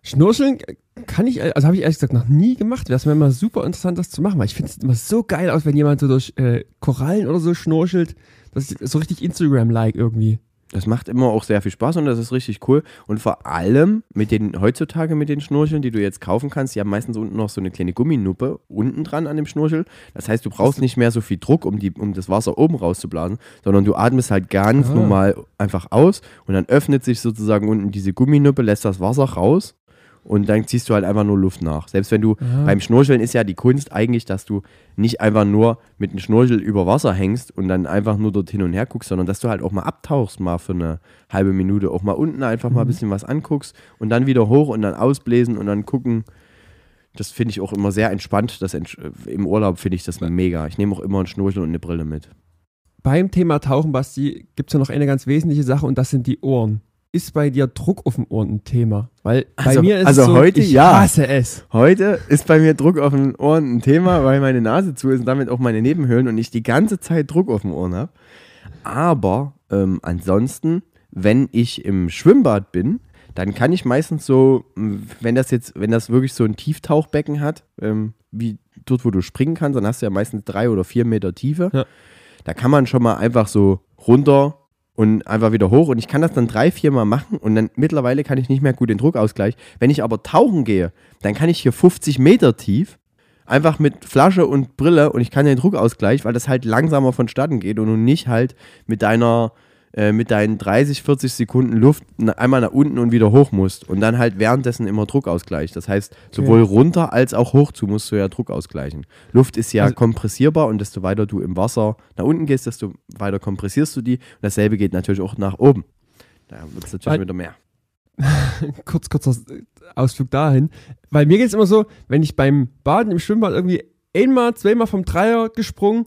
Schnorcheln kann ich, also habe ich ehrlich gesagt noch nie gemacht. Wäre es mir immer super interessant, das zu machen, weil ich finde es immer so geil aus, wenn jemand so durch äh, Korallen oder so schnorchelt. Das ist so richtig Instagram-like irgendwie. Das macht immer auch sehr viel Spaß und das ist richtig cool. Und vor allem mit den heutzutage mit den Schnorcheln, die du jetzt kaufen kannst, die haben meistens unten noch so eine kleine Gumminuppe unten dran an dem Schnorchel. Das heißt, du brauchst nicht mehr so viel Druck, um, die, um das Wasser oben rauszublasen, sondern du atmest halt ganz Ah. normal einfach aus und dann öffnet sich sozusagen unten diese Gumminuppe, lässt das Wasser raus und dann ziehst du halt einfach nur Luft nach. Selbst wenn du Ah. beim Schnorcheln ist ja die Kunst eigentlich, dass du nicht einfach nur mit einem Schnorchel über Wasser hängst und dann einfach nur dort hin und her guckst, sondern dass du halt auch mal abtauchst, mal für eine halbe Minute, auch mal unten einfach mal ein bisschen was anguckst und dann wieder hoch und dann ausbläsen und dann gucken. Das finde ich auch immer sehr entspannt. Das ents Im Urlaub finde ich das mega. Ich nehme auch immer einen Schnorchel und eine Brille mit. Beim Thema Tauchen, Basti, gibt es ja noch eine ganz wesentliche Sache und das sind die Ohren. Ist bei dir Druck auf dem Ohren ein Thema? Weil Also- bei mir ist also es so, heute ich ja. hasse es. Heute ist bei mir Druck auf den Ohren ein Thema, weil meine Nase zu ist und damit auch meine Nebenhöhlen und ich die ganze Zeit Druck auf den Ohren habe. Aber ähm, ansonsten, wenn ich im Schwimmbad bin, dann kann ich meistens so, wenn das jetzt, wenn das wirklich so ein Tieftauchbecken hat, ähm, wie dort, wo du springen kannst, dann hast du ja meistens drei oder vier Meter Tiefe. Ja. Da kann man schon mal einfach so runter und einfach wieder hoch. Und ich kann das dann drei, vier Mal machen und dann mittlerweile kann ich nicht mehr gut den Druckausgleich. Wenn ich aber tauchen gehe, dann kann ich hier 50 Meter tief einfach mit Flasche und Brille und ich kann den Druckausgleich, weil das halt langsamer vonstatten geht und du nicht halt mit deiner äh, mit deinen 30, 40 Sekunden Luft einmal nach unten und wieder hoch musst und dann halt währenddessen immer Druckausgleich. Das heißt, sowohl runter als auch hoch zu musst du ja Druck ausgleichen. Luft ist ja Also- kompressierbar und desto weiter du im Wasser nach unten gehst, desto weiter kompressierst du die. Und dasselbe geht natürlich auch nach oben. Da wird es natürlich wieder mehr. <laughs> kurz, kurzer Ausflug dahin. Weil mir geht es immer so, wenn ich beim Baden im Schwimmbad irgendwie einmal, zweimal vom Dreier gesprungen,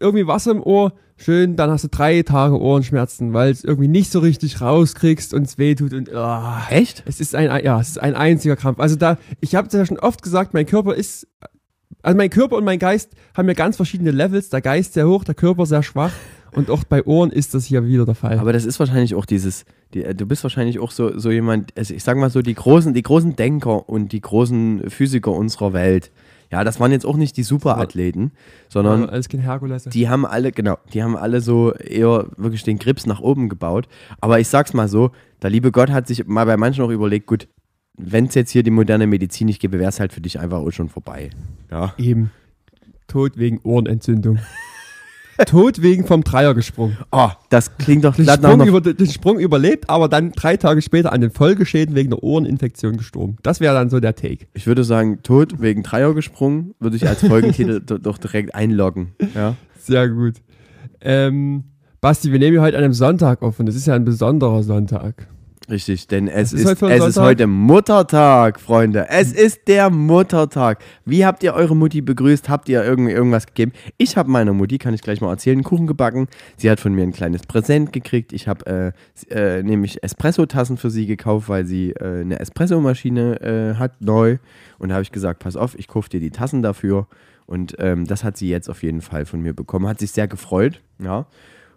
irgendwie Wasser im Ohr, schön, dann hast du drei Tage Ohrenschmerzen, weil es irgendwie nicht so richtig rauskriegst und es wehtut und ah, Echt? es ist ein, ja, es ist ein einziger Krampf. Also da, ich habe es ja schon oft gesagt, mein Körper ist, also mein Körper und mein Geist haben ja ganz verschiedene Levels. Der Geist sehr hoch, der Körper sehr schwach. Und auch bei Ohren ist das hier wieder der Fall. Aber das ist wahrscheinlich auch dieses, die, äh, du bist wahrscheinlich auch so, so jemand, also ich sag mal so, die großen, die großen Denker und die großen Physiker unserer Welt, ja, das waren jetzt auch nicht die Superathleten, sondern alles kein Herkules. die haben alle, genau, die haben alle so eher wirklich den Grips nach oben gebaut. Aber ich sag's mal so, der liebe Gott hat sich mal bei manchen auch überlegt, gut, wenn es jetzt hier die moderne Medizin nicht gäbe, wäre es halt für dich einfach auch schon vorbei. Ja. Eben. Tod wegen Ohrenentzündung. <laughs> Tod wegen vom Dreier gesprungen. Oh, das klingt doch Den Sprung, über, den Sprung überlebt, aber dann drei Tage später an den Folgeschäden wegen einer Ohreninfektion gestorben. Das wäre dann so der Take. Ich würde sagen, Tod wegen Dreier gesprungen, würde ich als Folgentitel <laughs> do- doch direkt einloggen. Ja. Sehr gut. Ähm, Basti, wir nehmen heute an einem Sonntag auf und es ist ja ein besonderer Sonntag. Richtig, denn es ist ist, es ist heute Muttertag, Freunde. Es ist der Muttertag. Wie habt ihr eure Mutti begrüßt? Habt ihr irgend, irgendwas gegeben? Ich habe meiner Mutti, kann ich gleich mal erzählen, einen Kuchen gebacken. Sie hat von mir ein kleines Präsent gekriegt. Ich habe äh, äh, nämlich Espresso-Tassen für sie gekauft, weil sie äh, eine Espressomaschine äh, hat, neu. Und da habe ich gesagt, pass auf, ich kaufe dir die Tassen dafür. Und ähm, das hat sie jetzt auf jeden Fall von mir bekommen. Hat sich sehr gefreut, ja.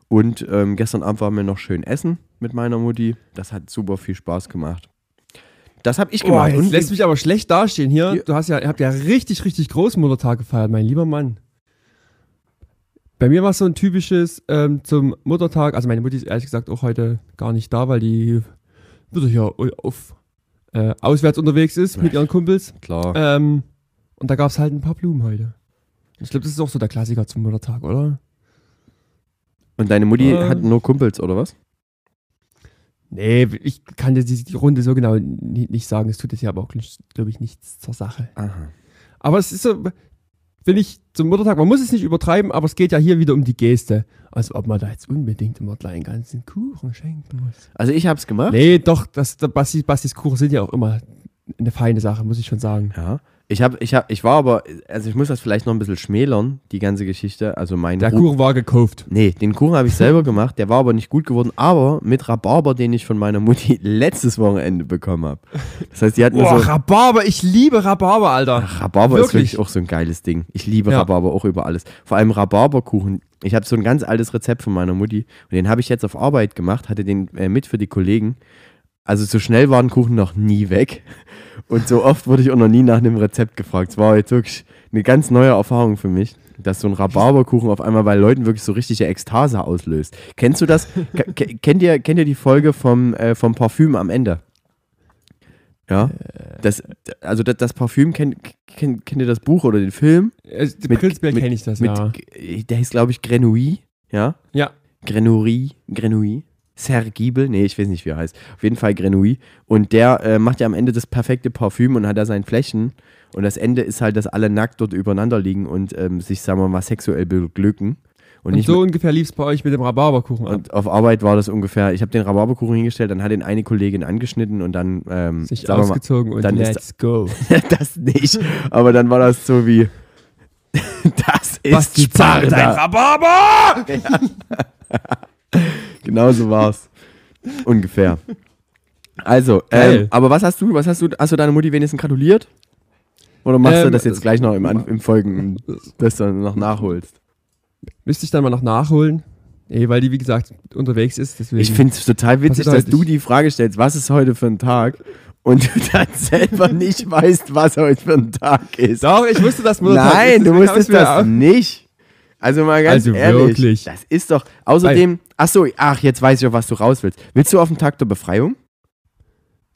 Und ähm, gestern Abend waren wir noch schön essen mit meiner Mutti. Das hat super viel Spaß gemacht. Das habe ich gemacht. jetzt Und lässt mich aber schlecht dastehen hier. Du hast ja, ihr habt ja richtig, richtig Großmuttertag gefeiert, mein lieber Mann. Bei mir war es so ein typisches ähm, zum Muttertag, also meine Mutti ist ehrlich gesagt auch heute gar nicht da, weil die wieder hier auf äh, auswärts unterwegs ist mit ihren Kumpels. klar. Ähm, und da gab es halt ein paar Blumen heute. Ich glaube, das ist auch so der Klassiker zum Muttertag, oder? Und deine Mutti äh, hat nur Kumpels, oder was? Nee, ich kann dir die, die Runde so genau ni- nicht sagen. Es tut jetzt ja aber auch, glaube ich, nichts zur Sache. Aha. Aber es ist so, finde ich, zum Muttertag, man muss es nicht übertreiben, aber es geht ja hier wieder um die Geste. Also ob man da jetzt unbedingt immer gleich einen ganzen Kuchen schenken muss. Also ich habe es gemacht. Nee, doch, das, der Basti, Bastis Kuchen sind ja auch immer eine feine Sache, muss ich schon sagen. Ja. Ich habe, ich habe, ich war aber, also ich muss das vielleicht noch ein bisschen schmälern, die ganze Geschichte. Also mein Der Ru- Kuchen war gekauft. Nee, den Kuchen habe ich selber gemacht, der war aber nicht gut geworden, aber mit Rhabarber, den ich von meiner Mutti <laughs> letztes Wochenende bekommen habe. Das heißt, die hat mir Boah, so. Rhabarber, ich liebe Rhabarber, Alter. Ach, Rhabarber ist Wirklich? wirklich auch so ein geiles Ding. Ich liebe Ja. Rhabarber auch über alles. Vor allem Rhabarberkuchen. Ich habe so ein ganz altes Rezept von meiner Mutti und den habe ich jetzt auf Arbeit gemacht, hatte den äh, mit für die Kollegen. Also so schnell war ein Kuchen noch nie weg und so oft wurde ich auch noch nie nach einem Rezept gefragt. Es war jetzt wirklich eine ganz neue Erfahrung für mich, dass so ein Rhabarberkuchen auf einmal bei Leuten wirklich so richtige Ekstase auslöst. Kennst du das? Ke- ke- kennt, ihr, kennt ihr die Folge vom, äh, vom Parfüm am Ende? Ja, das, also das, das Parfüm, kennt, kennt, kennt ihr das Buch oder den Film? Also, Mit- prinzipiell kenne ich das, Mit, ja. Der hieß, glaube ich, Grenouille, ja? Ja. Grenouille, Grenouille. Sergibel, nee, ich weiß nicht, wie er heißt. Auf jeden Fall Grenouille. Und der äh, macht ja am Ende das perfekte Parfüm und hat da sein Fläschchen. Und das Ende ist halt, dass alle nackt dort übereinander liegen und ähm, sich, sagen wir mal, sexuell beglücken. Und, Und so ungefähr lief es bei euch mit dem Rhabarberkuchen ab. und auf Arbeit war das ungefähr, ich habe den Rhabarberkuchen hingestellt, dann hat ihn eine Kollegin angeschnitten und dann, ähm, Sich wir mal, ausgezogen und dann ist- let's go. <laughs> das nicht. Aber dann war das so wie, <laughs> das ist zahlt dein Sparta. Rhabarber! <laughs> <laughs> Genau so war's. Ungefähr. Also, ähm, aber was hast du, was hast du, hast du deiner Mutti wenigstens gratuliert? Oder machst du Ähm, das jetzt gleich noch im, im Folgen, dass du noch nachholst? Müsste ich dann mal noch nachholen. Nee, weil die, wie gesagt, unterwegs ist. Ich finde es total witzig, dass du die Frage stellst, was ist heute für ein Tag? Und du dann <laughs> selber nicht weißt, was heute für ein Tag ist. Doch, ich wusste, dass Muttertag Nein, ist, du wusstest das auch- nicht. Also mal ganz Also ehrlich. wirklich? Das ist doch. Außerdem, ach so, ach, jetzt weiß ich auch, was du raus willst. Willst du auf den Tag der Befreiung?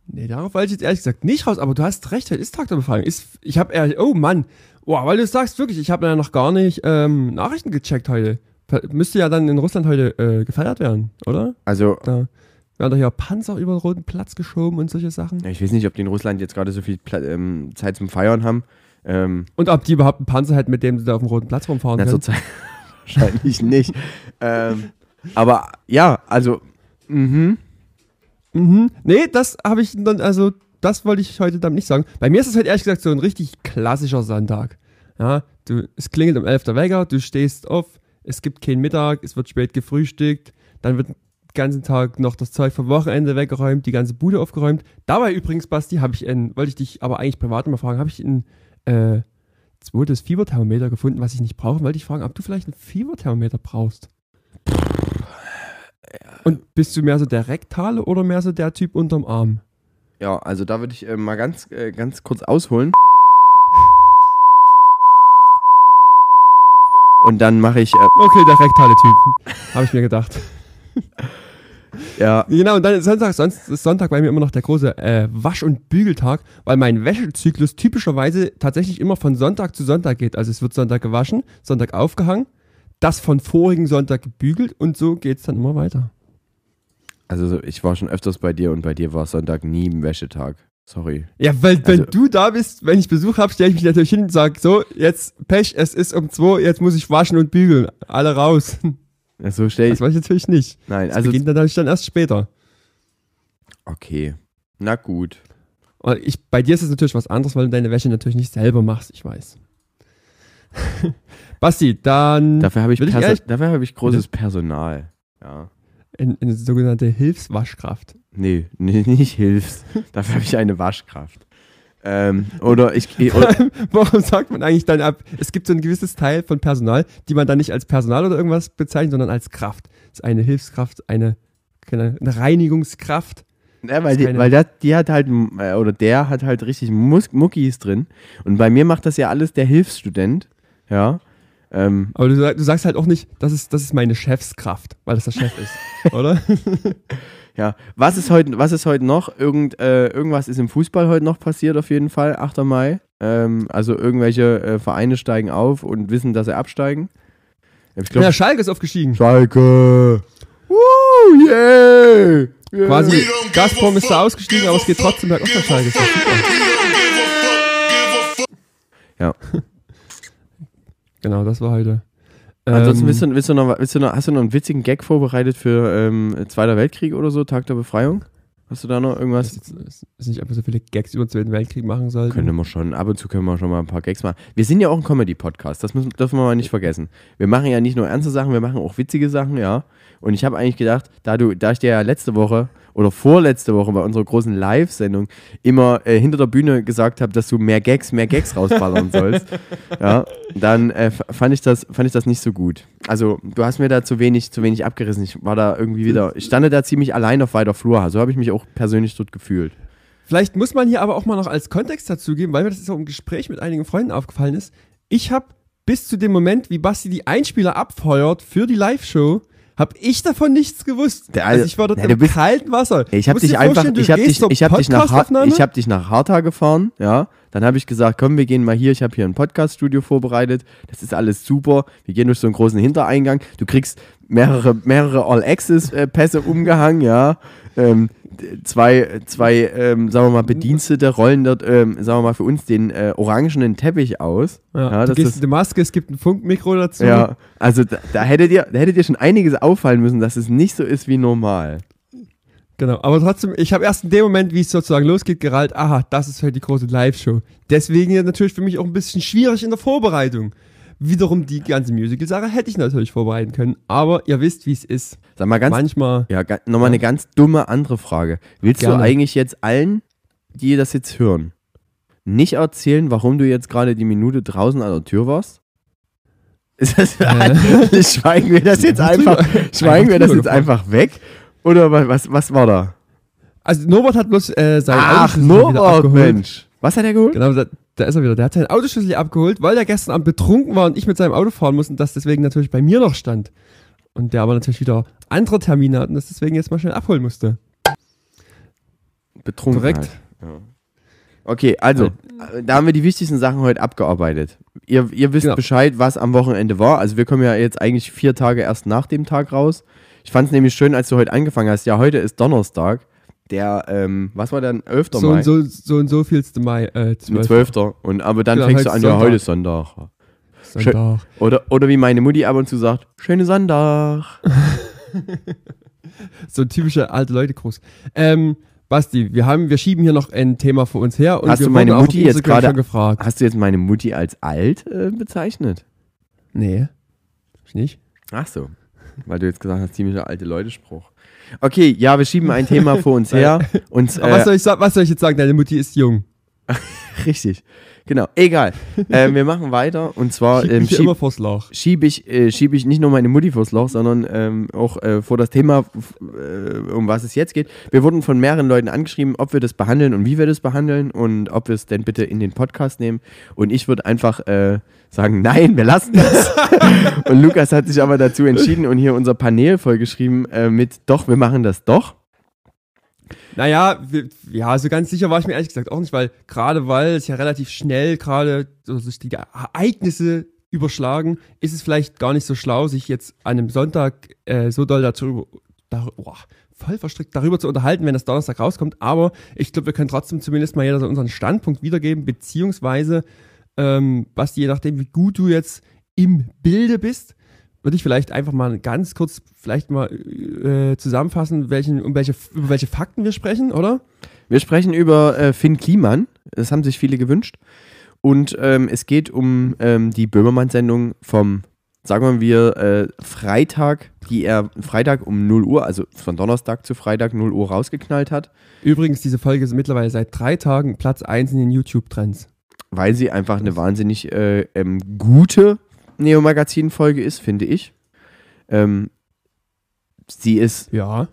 Nee, darauf wollte ich jetzt ehrlich gesagt nicht raus, aber du hast recht, heute ist Tag der Befreiung. Ist, ich habe ehrlich, oh Mann, Boah, weil du sagst wirklich, ich habe ja noch gar nicht ähm, Nachrichten gecheckt heute. Müsste ja dann in Russland heute äh, gefeiert werden, oder? Also, Da werden doch ja Panzer über den Roten Platz geschoben und solche Sachen. ich weiß nicht, ob die in Russland jetzt gerade so viel ähm, Zeit zum Feiern haben. Ähm, Und ob die überhaupt einen Panzer hätten, mit dem sie da auf dem Roten Platz rumfahren na, können. zurzeit <laughs> wahrscheinlich nicht. ähm, aber ja, also, mhm. Mhm. Nee, das habe ich dann, also, das wollte ich heute damit nicht sagen. Bei mir ist es halt ehrlich gesagt so ein richtig klassischer Sonntag. Ja, du, es klingelt um 11 der Wecker, du stehst auf, es gibt keinen Mittag, es wird spät gefrühstückt, dann wird den ganzen Tag noch das Zeug vom Wochenende weggeräumt, die ganze Bude aufgeräumt. Dabei übrigens, Basti, habe ich ein, wollte ich dich aber eigentlich privat mal fragen, habe ich ein äh, zweites Fieberthermometer gefunden, was ich nicht brauche, wollte ich fragen, ob du vielleicht ein Fieberthermometer brauchst. Und bist du mehr so der Rektale oder mehr so der Typ unterm Arm? Ja, also da würde ich äh, mal ganz, äh, ganz kurz ausholen. Und dann mache ich, äh, Okay, der rektale Typ. Habe ich mir gedacht. <laughs> ja, <laughs> Genau, und dann ist Sonntag, sonst ist Sonntag bei mir immer noch der große äh, Wasch- und Bügeltag, weil mein Wäschezyklus typischerweise tatsächlich immer von Sonntag zu Sonntag geht. Also es wird Sonntag gewaschen, Sonntag aufgehangen, das von vorigen Sonntag gebügelt und so geht es dann immer weiter. also so, ich war schon öfters bei dir und bei dir war Sonntag nie ein Wäschetag. Sorry. Ja, weil wenn Also- du da bist, wenn ich Besuch habe, stelle ich mich natürlich hin und sage, so, jetzt Pech, es ist um zwei, jetzt muss ich waschen und bügeln. Alle raus. <laughs> So stell ich. Das weiß ich natürlich nicht. Nein, Das also beginnt natürlich dann erst später. Okay. Na gut. Ich, bei dir ist es natürlich was anderes, weil du deine Wäsche natürlich nicht selber machst, ich weiß. <laughs> Basti, dann Dafür habe ich, ich ehrlich- dafür habe ich großes Personal. Ja. eine, eine sogenannte Hilfswaschkraft. Nee, nee <laughs> nicht Hilfs. Dafür habe ich eine Waschkraft. Ähm, oder ich. Oder, Warum sagt man eigentlich dann ab? Es gibt so ein gewisses Teil von Personal, die man dann nicht als Personal oder irgendwas bezeichnet, sondern als Kraft. Das ist eine Hilfskraft, eine, eine Reinigungskraft. ja, weil die, weil der, die hat halt, äh, oder der hat halt richtig Mus Muckis drin. Und bei mir macht das ja alles der Hilfsstudent. Ja. Ähm, Aber du, du sagst halt auch nicht, das ist, das ist meine Chefskraft, weil das der Chef ist, <laughs> oder? <laughs> Ja, was ist heute, was ist heute noch? Irgend, äh, irgendwas ist im Fußball heute noch passiert, auf jeden Fall, 8. Mai. Ähm, also irgendwelche äh, Vereine steigen auf und wissen, dass sie absteigen. Ich glaube, ja, Schalke ist aufgestiegen. Schalke. Woo, yeah. yeah. Quasi, Gazprom ist da ausgestiegen, aber es geht trotzdem bergauf bei Schalke. Ja. <laughs> Genau, das war heute. Ansonsten Ähm, willst du, willst du noch, willst du noch, hast du noch einen witzigen Gag vorbereitet für ähm, Zweiter Weltkrieg oder so, Tag der Befreiung? Hast du da noch ist, irgendwas? jetzt, ist ist nicht einfach so viele Gags über den Zweiten Weltkrieg machen sollten. Können wir schon, ab und zu können wir schon mal ein paar Gags machen. Wir sind ja auch ein Comedy-Podcast, das müssen, dürfen wir mal nicht vergessen. Wir machen ja nicht nur ernste Sachen, wir machen auch witzige Sachen, ja. Und ich habe eigentlich gedacht, da du, da ich dir ja letzte Woche oder vorletzte Woche bei unserer großen Live-Sendung immer äh, hinter der Bühne gesagt habe, dass du mehr Gags, mehr Gags rausballern <laughs> sollst, ja, dann äh, fand ich das, fand ich das nicht so gut. Also du hast mir da zu wenig, zu wenig abgerissen. Ich war da irgendwie wieder, ich stand da ziemlich allein auf weiter Flur. So habe ich mich auch persönlich dort gefühlt. Vielleicht muss man hier aber auch mal noch als Kontext dazu geben, weil mir das jetzt auch im Gespräch mit einigen Freunden aufgefallen ist. Ich habe bis zu dem Moment, wie Basti die Einspieler abfeuert für die Live-Show, habe ich davon nichts gewusst. Der- also ich war dort du im bist- kalten Wasser. Ich habe dich einfach, ich habe dich, ich habe dich nach, Podcastaufnahme? ich habe dich nach Harta gefahren, ja. Dann habe ich gesagt, komm, wir gehen mal hier. Ich habe hier ein Podcast-Studio vorbereitet. Das ist alles super. Wir gehen durch so einen großen Hintereingang. Du kriegst mehrere, mehrere All-Access-Pässe umgehangen, ja. Ähm, zwei, zwei, ähm, sagen wir mal, Bedienstete rollen dort, ähm, sagen wir mal, für uns den äh, orangenen Teppich aus. ja, ja, du das gehst ist- in die Maske, es gibt ein Funkmikro dazu. Ja, also da, da hättet ihr, da hättet ihr schon einiges auffallen müssen, dass es nicht so ist wie normal. Genau, aber trotzdem, ich habe erst in dem Moment, wie es sozusagen losgeht, gerallt, aha, das ist heute die große Live-Show. Deswegen ja natürlich für mich auch ein bisschen schwierig in der Vorbereitung. Wiederum die ganze Musical-Sache hätte ich natürlich vorbereiten können, aber ihr wisst, wie es ist. Sag mal ganz Manchmal, Ja, ga- nochmal eine ganz dumme andere Frage. Willst Gerne. du eigentlich jetzt allen, die das jetzt hören, nicht erzählen, warum du jetzt gerade die Minute draußen an der Tür warst? <laughs> Ist das, <laughs> schweigen wir das jetzt einfach, schweigen wir das jetzt einfach weg? Oder wa- was, was war da? also Norbert hat bloß äh, seinen Ach, Norbert. Mensch. Was hat er geholt? Genau, da, da ist er wieder. Der hat seinen Autoschlüssel abgeholt, weil der gestern Abend betrunken war und ich mit seinem Auto fahren musste und das deswegen natürlich bei mir noch stand. Und der aber natürlich wieder andere Termine hat und das deswegen jetzt mal schnell abholen musste. Betrunken. Korrekt. Halt. Ja. Okay, also, äh, da haben wir die wichtigsten Sachen heute abgearbeitet. Ihr, ihr wisst Genau. Bescheid, was am Wochenende war. Also wir kommen ja jetzt eigentlich vier Tage erst nach dem Tag raus. Ich fand es nämlich schön, als du heute angefangen hast. Ja, heute ist Donnerstag. Der, ähm, was war denn? 11. So Mai? und so, so und so vielste Mai, äh, 12. Mit 12. Und, aber dann Genau, fängst du an, ist ja, Sonntag. heute ist Sonntag. Sonntag. Oder, oder wie meine Mutti ab und zu sagt, schöne Sonntag. <laughs> So ein typischer alte Leute Gruß. Ähm, Basti, wir haben, wir schieben hier noch ein Thema vor uns her und Hast wir du meine Mutti jetzt gerade- gefragt. Hast du jetzt meine Mutti als alt äh, bezeichnet? Nee. Ich nicht. Ach so, weil du jetzt gesagt hast, ziemlicher alte Leute-Spruch. Okay, ja, wir schieben ein Thema vor uns <laughs> her. Und, Aber was, äh, soll ich, was soll ich jetzt sagen? Deine Mutti ist jung. <laughs> richtig, genau, egal. <laughs> ähm, wir machen weiter und zwar Schieb ähm, schieb, immer vors Loch. schiebe ich, äh, schieb ich nicht nur meine Mutti vors Loch, sondern ähm, auch äh, vor das Thema, äh, um was es jetzt geht. Wir wurden von mehreren Leuten angeschrieben, ob wir das behandeln und wie wir das behandeln und ob wir es denn bitte in den Podcast nehmen. Und ich würde einfach äh, sagen, nein, wir lassen das. <laughs> und Lukas hat sich aber dazu entschieden und hier unser Panel vollgeschrieben äh, mit, doch, wir machen das doch. Naja, ja, so ganz sicher war ich mir ehrlich gesagt auch nicht, weil gerade weil es ja relativ schnell gerade so sich die Ereignisse überschlagen, ist es vielleicht gar nicht so schlau, sich jetzt an einem Sonntag äh, so doll dazu, dar, boah, voll verstrickt darüber zu unterhalten, wenn das Donnerstag rauskommt. Aber ich glaube, wir können trotzdem zumindest mal jeder so unseren Standpunkt wiedergeben, beziehungsweise, ähm, Basti, je nachdem, wie gut du jetzt im Bilde bist, würde ich vielleicht einfach mal ganz kurz vielleicht mal äh, zusammenfassen, welchen, um welche, über welche Fakten wir sprechen, oder? Wir sprechen über äh, Finn Kliman. Das haben sich viele gewünscht. Und ähm, es geht um ähm, die Böhmermann-Sendung vom, sagen wir, äh, Freitag, die er Freitag um 0 Uhr, also von Donnerstag zu Freitag 0 Uhr rausgeknallt hat, Übrigens, diese Folge ist mittlerweile seit drei Tagen Platz 1 in den YouTube-Trends. weil sie einfach eine wahnsinnig äh, ähm, gute Neo-Magazin-Folge ist, finde ich. Ähm, sie ist Ja.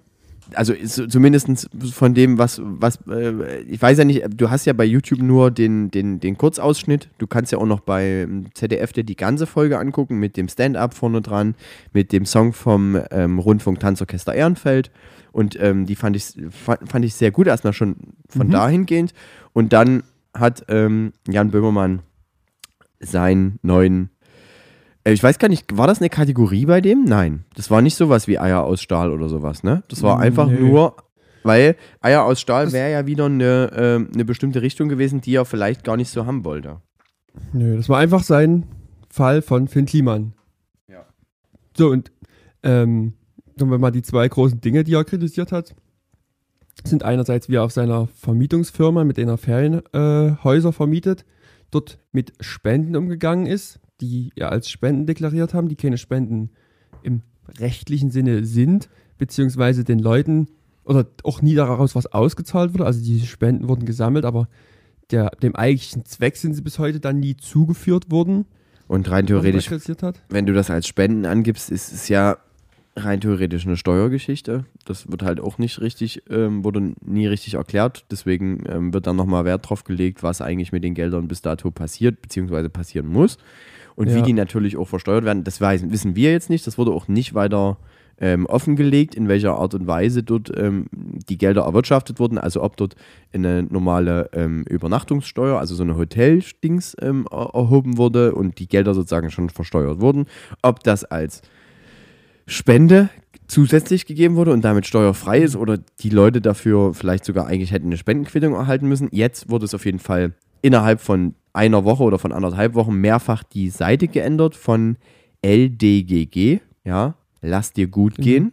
also ist zumindest von dem, was, was äh, ich weiß ja nicht, du hast ja bei YouTube nur den, den, den Kurzausschnitt. Du kannst ja auch noch bei ZDF dir die ganze Folge angucken mit dem Stand-up vorne dran, mit dem Song vom ähm, Rundfunk Tanzorchester Ehrenfeld. Und ähm, die fand ich, fand, ich sehr gut, erstmal schon von Mhm. dahingehend. Und dann hat ähm, Jan Böhmermann seinen neuen ich weiß gar nicht, war das eine Kategorie bei dem? Nein. Das war nicht sowas wie Eier aus Stahl oder sowas, ne? Das war einfach Nee. nur, weil Eier aus Stahl wäre ja wieder eine, ähm, eine bestimmte Richtung gewesen, die er vielleicht gar nicht so haben wollte. Nö, das war einfach sein Fall von Finn Kliman. Ja. So, und ähm, sagen wir mal, die zwei großen Dinge, die er kritisiert hat, sind einerseits, wie er auf seiner Vermietungsfirma, mit denen er Ferienhäuser äh, vermietet, dort mit Spenden umgegangen ist, die er als Spenden deklariert haben, die keine Spenden im rechtlichen Sinne sind, beziehungsweise den Leuten oder auch nie daraus was ausgezahlt wurde. Also diese Spenden wurden gesammelt, aber der, dem eigentlichen Zweck sind sie bis heute dann nie zugeführt worden. Und rein theoretisch, wenn du das als Spenden angibst, ist es ja rein theoretisch eine Steuergeschichte. Das wird halt auch nicht richtig, ähm, wurde nie richtig erklärt. Deswegen ähm, wird dann nochmal Wert drauf gelegt, was eigentlich mit den Geldern bis dato passiert, beziehungsweise passieren muss. Und wie Ja. die natürlich auch versteuert werden, das weiß, wissen wir jetzt nicht. Das wurde auch nicht weiter ähm, offengelegt, in welcher Art und Weise dort ähm, die Gelder erwirtschaftet wurden. Also ob dort eine normale ähm, Übernachtungssteuer, also so eine Hoteldings ähm, er- erhoben wurde und die Gelder sozusagen schon versteuert wurden. Ob das als Spende zusätzlich gegeben wurde und damit steuerfrei ist oder die Leute dafür vielleicht sogar eigentlich hätten eine Spendenquittung erhalten müssen. Jetzt wurde es auf jeden Fall innerhalb von einer Woche oder von anderthalb Wochen mehrfach die Seite geändert von LDGG. Ja, lass dir gut Mhm. gehen.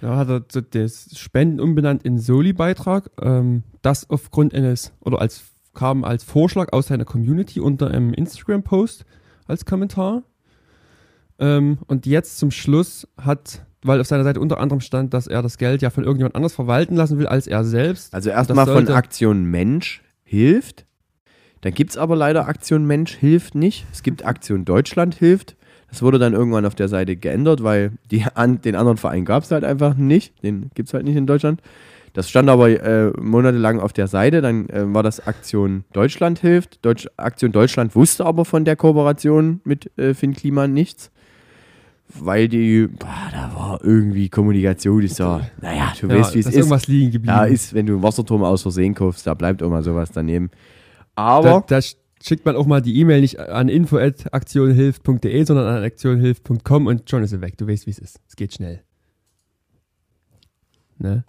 Da hat er das Spenden umbenannt in Soli-Beitrag. Ähm, das aufgrund eines, oder als kam als Vorschlag aus seiner Community unter einem Instagram-Post als Kommentar. Ähm, und jetzt zum Schluss hat, weil auf seiner Seite unter anderem stand, dass er das Geld ja von irgendjemand anders verwalten lassen will als er selbst. Also erstmal von Aktion Mensch hilft. Da gibt es aber leider Aktion Mensch hilft nicht. Es gibt Aktion Deutschland hilft. Das wurde dann irgendwann auf der Seite geändert, weil die, an, den anderen Verein gab es halt einfach nicht. Den gibt es halt nicht in Deutschland. Das stand aber äh, monatelang auf der Seite. Dann äh, war das Aktion Deutschland hilft. Deutsch, Aktion Deutschland wusste aber von der Kooperation mit äh, Finn Kliman nichts. Weil die, boah, da war irgendwie Kommunikation, die so, naja, du ja, weißt, wie es ist. irgendwas liegen geblieben. Ja, ist, wenn du einen Wasserturm aus Versehen kaufst, da bleibt immer sowas daneben. Da, Aber, da schickt man auch mal die E-Mail nicht an info.aktionhilft.de, sondern an aktionhilft.com und schon ist sie weg. Du weißt, wie es ist. Es geht schnell. Ne?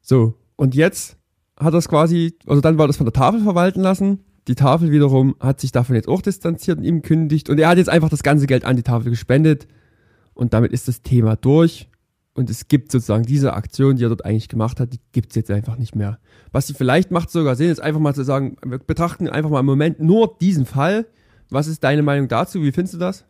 So, und jetzt hat er es quasi, also dann war das von der Tafel verwalten lassen. Die Tafel wiederum hat sich davon jetzt auch distanziert und ihm kündigt. Und er hat jetzt einfach das ganze Geld an die Tafel gespendet. Und damit ist das Thema durch. Und es gibt sozusagen diese Aktion, die er dort eigentlich gemacht hat, die gibt es jetzt einfach nicht mehr. Was sie vielleicht macht sogar Sinn, ist einfach mal zu sagen, wir betrachten einfach mal im Moment nur diesen Fall. Was ist deine Meinung dazu? Wie findest du das?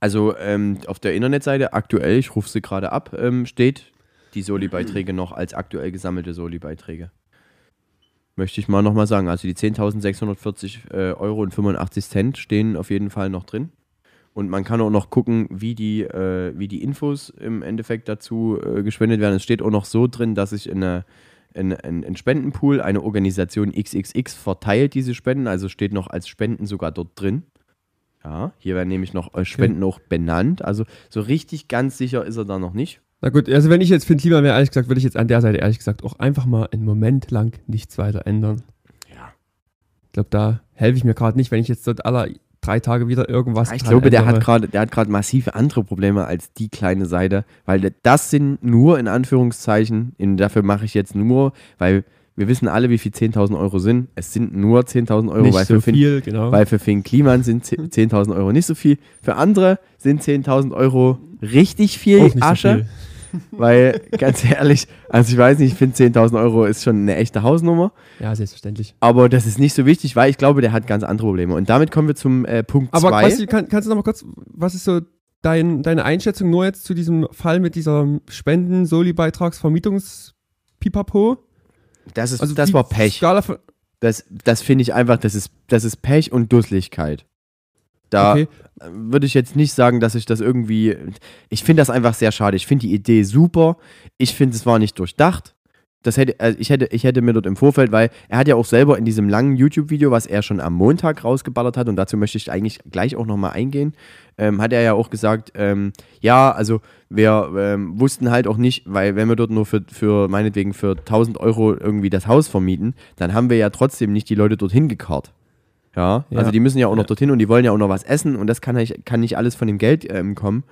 also ähm, auf der Internetseite aktuell, ich rufe sie gerade ab, ähm, steht die Soli-Beiträge noch als aktuell gesammelte Soli-Beiträge. Möchte ich mal nochmal sagen. Also die 10.640 äh, Euro und 85 Cent stehen auf jeden Fall noch drin. Und man kann auch noch gucken, wie die, äh, wie die Infos im Endeffekt dazu äh, gespendet werden. Es steht auch noch so drin, dass sich eine, ein, ein, ein Spendenpool, eine Organisation XXX verteilt diese Spenden. Also steht noch als Spenden sogar dort drin. Ja, hier werden nämlich noch äh, Spenden auch benannt. Also so richtig ganz sicher ist er da noch nicht. Na gut, also wenn ich jetzt Finn Klima wäre, ehrlich gesagt, würde ich jetzt an der Seite ehrlich gesagt auch einfach mal einen Moment lang nichts weiter ändern. Ja. Ich glaube, da helfe ich mir gerade nicht, wenn ich jetzt dort alle drei Tage wieder irgendwas ich glaube, der hat gerade, der hat gerade massive andere Probleme als die kleine Seite, weil das sind nur in Anführungszeichen, in, dafür mache ich jetzt nur, weil wir wissen alle, wie viel 10.000 Euro sind. Es sind nur 10.000 Euro, Nicht weil, so für Finn, viel, genau. weil für Finn Kliman sind 10.000 Euro nicht so viel. Für andere sind 10.000 Euro richtig viel nicht so Asche. viel. Weil, ganz ehrlich, also ich weiß nicht, ich finde 10.000 Euro ist schon eine echte Hausnummer. Ja, selbstverständlich. Aber das ist nicht so wichtig, weil ich glaube, der hat ganz andere Probleme. Und damit kommen wir zum äh, Punkt Aber 2. Basti, kann, kannst du noch mal kurz, was ist so dein, deine Einschätzung nur jetzt zu diesem Fall mit dieser Spenden-Soli-Beitrags-Vermietungs-Pipapo? Das, ist, Also das war Pech. Skala von, Das, das finde ich einfach, das ist, das ist Pech und Dusseligkeit. Da okay. würde ich jetzt nicht sagen, dass ich das irgendwie. Ich finde das einfach sehr schade. Ich finde die Idee super. Ich finde, es war nicht durchdacht. Das hätte, also ich, hätte, ich hätte mir dort im Vorfeld, weil er hat ja auch selber in diesem langen YouTube-Video, was er schon am Montag rausgeballert hat, und dazu möchte ich eigentlich gleich auch nochmal eingehen, ähm, hat er ja auch gesagt, ähm, ja, also wir ähm, wussten halt auch nicht, weil wenn wir dort nur für, für meinetwegen für 1000 Euro irgendwie das Haus vermieten, dann haben wir ja trotzdem nicht die Leute dorthin gekarrt. Ja, Ja. also die müssen ja auch noch dorthin und die wollen ja auch noch was essen und das kann, nicht- kann nicht alles von dem Geld ähm, kommen,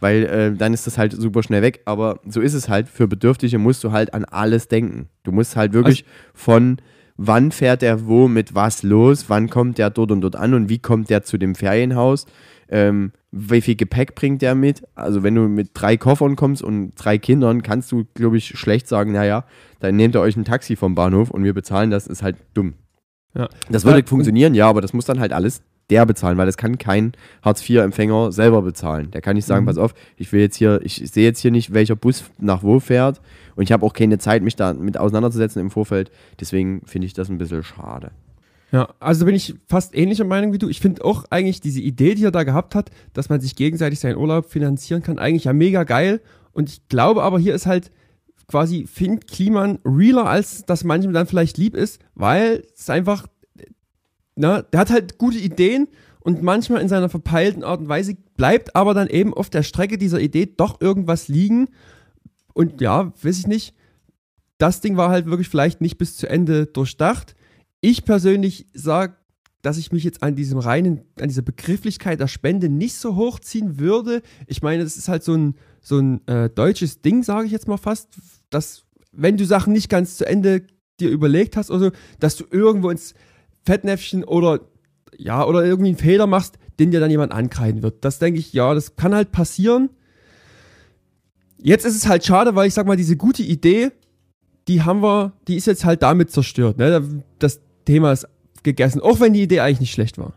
weil äh, dann ist das halt super schnell weg. Aber so ist es halt. Für Bedürftige musst du halt an alles denken. Du musst halt wirklich von wann fährt der wo mit was los, wann kommt der dort und dort an und wie kommt der zu dem Ferienhaus, ähm, wie viel Gepäck bringt der mit. Also wenn du mit drei Koffern kommst und drei Kindern, kannst du, glaube ich, schlecht sagen, naja, dann nehmt ihr euch ein Taxi vom Bahnhof und wir bezahlen das, ist halt dumm. Ja. Das würde Weil- funktionieren, ja, aber das muss dann halt alles der bezahlen, weil das kann kein Hartz-IV-Empfänger selber bezahlen. Der kann nicht sagen, Mhm. pass auf, ich will jetzt hier, ich sehe jetzt hier nicht, welcher Bus nach wo fährt und ich habe auch keine Zeit, mich da mit auseinanderzusetzen im Vorfeld. Deswegen finde ich das ein bisschen schade. Ja, also bin ich fast ähnlicher Meinung wie du. Ich finde auch eigentlich diese Idee, die er da gehabt hat, dass man sich gegenseitig seinen Urlaub finanzieren kann, eigentlich ja mega geil. Und ich glaube aber, hier ist halt quasi Finn Kliman realer, als das manchem dann vielleicht lieb ist, weil es einfach, na, der hat halt gute Ideen und manchmal in seiner verpeilten Art und Weise bleibt aber dann eben auf der Strecke dieser Idee doch irgendwas liegen. Und ja, weiß ich nicht, das Ding war halt wirklich vielleicht nicht bis zu Ende durchdacht. Ich persönlich sage, dass ich mich jetzt an diesem reinen, an dieser Begrifflichkeit der Spende nicht so hochziehen würde. Ich meine, das ist halt so ein, so ein äh, deutsches Ding, sage ich jetzt mal fast, dass, wenn du Sachen nicht ganz zu Ende dir überlegt hast oder so, dass du irgendwo ins Fettnäpfchen oder ja, oder irgendwie einen Fehler machst, den dir dann jemand ankreiden wird. Das denke ich, ja, das kann halt passieren. Jetzt ist es halt schade, weil ich sag mal, diese gute Idee, die haben wir, die ist jetzt halt damit zerstört. Ne? Das Thema ist gegessen, auch wenn die Idee eigentlich nicht schlecht war.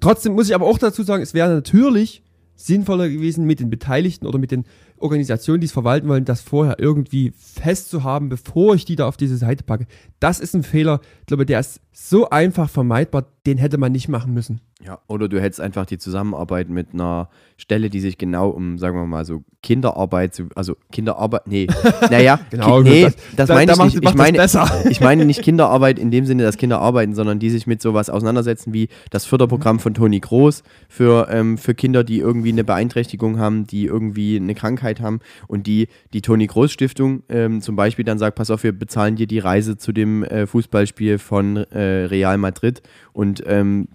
Trotzdem muss ich aber auch dazu sagen, es wäre natürlich sinnvoller gewesen, mit den Beteiligten oder mit den Organisationen, die es verwalten wollen, das vorher irgendwie festzuhaben, bevor ich die da auf diese Seite packe. Das ist ein Fehler, ich glaube, der ist so einfach vermeidbar, den hätte man nicht machen müssen. Ja, oder du hättest einfach die Zusammenarbeit mit einer Stelle, die sich genau um, sagen wir mal, so Kinderarbeit, also Kinderarbeit, nee, <laughs> naja, Genau, Ki nee, das- das, da- meine da ich macht- nicht. Ich meine, <laughs> ich meine nicht Kinderarbeit in dem Sinne, dass Kinder arbeiten, sondern die sich mit sowas auseinandersetzen wie das Förderprogramm von Toni Groß für, ähm, für Kinder, die irgendwie eine Beeinträchtigung haben, die irgendwie eine Krankheit haben und die die Toni Groß Stiftung ähm, zum Beispiel dann sagt, pass auf, wir bezahlen dir die Reise zu dem äh, Fußballspiel von äh, Real Madrid und ähm,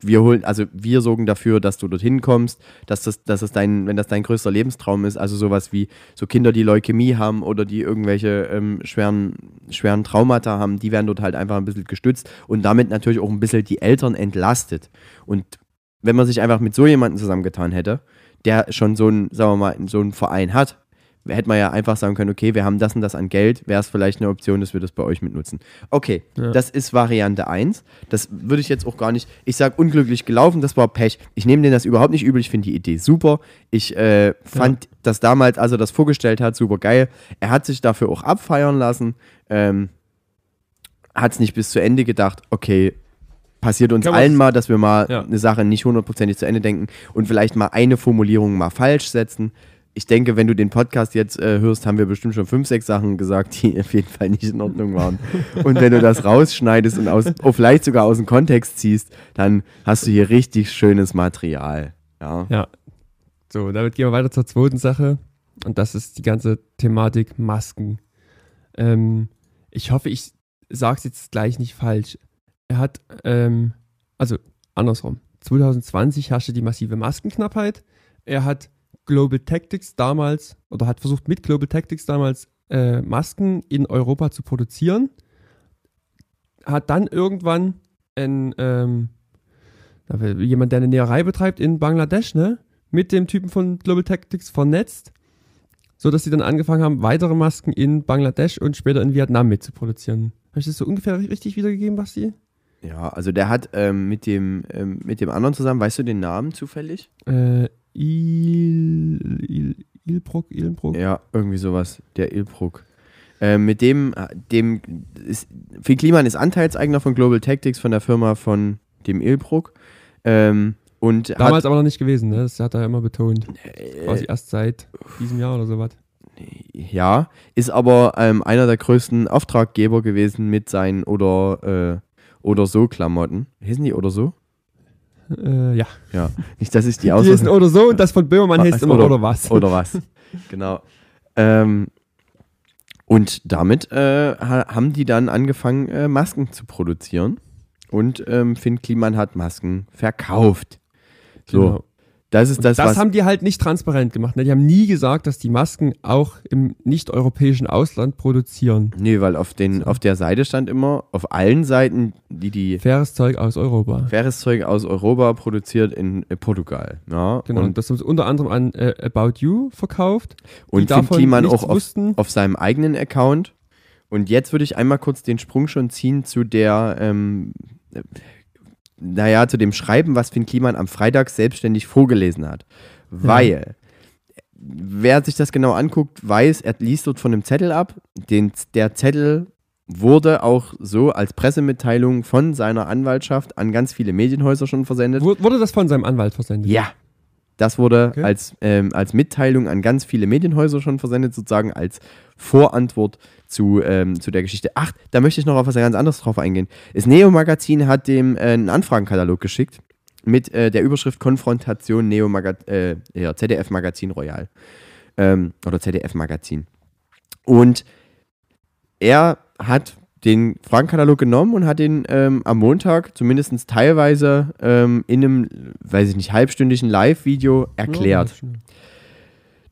wir holen, also wir sorgen dafür, dass du dorthin kommst, dass das, dass es dein, wenn das dein größter Lebenstraum ist, also sowas wie so Kinder, die Leukämie haben oder die irgendwelche ähm, schweren, schweren Traumata haben, die werden dort halt einfach ein bisschen gestützt und damit natürlich auch ein bisschen die Eltern entlastet. Und wenn man sich einfach mit so jemandem zusammengetan hätte, der schon so einen, sagen wir mal, so einen Verein hat, hätte man ja einfach sagen können, okay, wir haben das und das an Geld, wäre es vielleicht eine Option, dass wir das bei euch mitnutzen. Okay, Ja. das ist Variante 1. Das würde ich jetzt auch gar nicht, ich sage unglücklich gelaufen, das war Pech. Ich nehme denen das überhaupt nicht übel, ich finde die Idee super. Ich äh, fand das damals, als er das vorgestellt hat, super geil. Er hat sich dafür auch abfeiern lassen, ähm, hat es nicht bis zu Ende gedacht, okay, passiert uns allen mal, dass wir mal Ja. eine Sache nicht hundertprozentig zu Ende denken und vielleicht mal eine Formulierung mal falsch setzen. Ich denke, wenn du den Podcast jetzt äh, hörst, haben wir bestimmt schon fünf, sechs Sachen gesagt, die <laughs> auf jeden Fall nicht in Ordnung waren. Und wenn du das rausschneidest und aus, oh, vielleicht sogar aus dem Kontext ziehst, dann hast du hier richtig schönes Material. Ja. Ja. So, damit gehen wir weiter zur zweiten Sache. Und das ist die ganze Thematik Masken. Ähm, ich hoffe, ich sage es jetzt gleich nicht falsch. Er hat, ähm, also andersrum. 2020 herrschte die massive Maskenknappheit. Er hat Global Tactics damals, oder hat versucht mit Global Tactics damals äh, Masken in Europa zu produzieren. Hat dann irgendwann ein, ähm, jemand, der eine Näherei betreibt in Bangladesch, ne, mit dem Typen von Global Tactics vernetzt, so dass sie dann angefangen haben, weitere Masken in Bangladesch und später in Vietnam mitzuproduzieren. Habe ich das so ungefähr richtig wiedergegeben, Basti? Ja, also der hat ähm, mit, dem, ähm, mit dem anderen zusammen, weißt du den Namen zufällig? Äh, Il, Il, Ilbruck, Ilbruck. Ja, irgendwie sowas. Der Ilbruck. Ähm, mit dem, dem ist, Phil Kliman ist Anteilseigner von Global Tactics, von der Firma von dem Ilbruck. Ähm, und Damals hat, aber noch nicht gewesen, ne? Das hat er immer betont. äh, Quasi erst seit diesem Jahr oder sowas. ja, ist aber ähm, einer der größten Auftraggeber gewesen mit seinen oder, äh, oder so Klamotten. Heißen die oder so? Äh, ja. Ja. Nicht, dass ich die <laughs> Die Aussprache. heißen oder so und das von Böhmermann heißt immer oder- oder, was. Oder was? genau. Ähm, und damit äh, ha haben die dann angefangen, äh, Masken zu produzieren. Und ähm, Finn Kliman hat Masken verkauft. So, Genau. Das ist Und das, das, was. haben die halt nicht transparent gemacht. Ne? Die haben nie gesagt, dass die Masken auch im nicht-europäischen Ausland produzieren. nee, weil auf, den, auf der Seite stand immer, auf allen Seiten, die die Faires Zeug aus Europa. faires Zeug aus Europa produziert in äh, Portugal. Ja, Genau. Und, Und das haben sie unter anderem an äh, About You verkauft. und die Finn davon Kliman nichts auch auf, auf seinem eigenen Account. Und jetzt würde ich einmal kurz den Sprung schon ziehen zu der, ähm, äh, naja, zu dem Schreiben, was Finn Kliman am Freitag selbstständig vorgelesen hat. Weil, wer sich das genau anguckt, weiß, er liest dort von einem Zettel ab. Den, der Zettel wurde auch so als Pressemitteilung von seiner Anwaltschaft an ganz viele Medienhäuser schon versendet. Wur- Wurde das von seinem Anwalt versendet? Ja. Das wurde Okay. als, ähm, als Mitteilung an ganz viele Medienhäuser schon versendet, sozusagen als Vorantwort zu, ähm, zu der Geschichte. Ach, da möchte ich noch auf was ganz anderes drauf eingehen. Das Neo-Magazin hat dem äh, einen Anfragenkatalog geschickt mit äh, der Überschrift Konfrontation Neo äh, ja, ZDF-Magazin Royal. Ähm, oder ZDF-Magazin. Und er hat den Fragenkatalog genommen und hat den ähm, am Montag zumindest teilweise ähm, in einem, weiß ich nicht, halbstündigen Live-Video erklärt. Ja,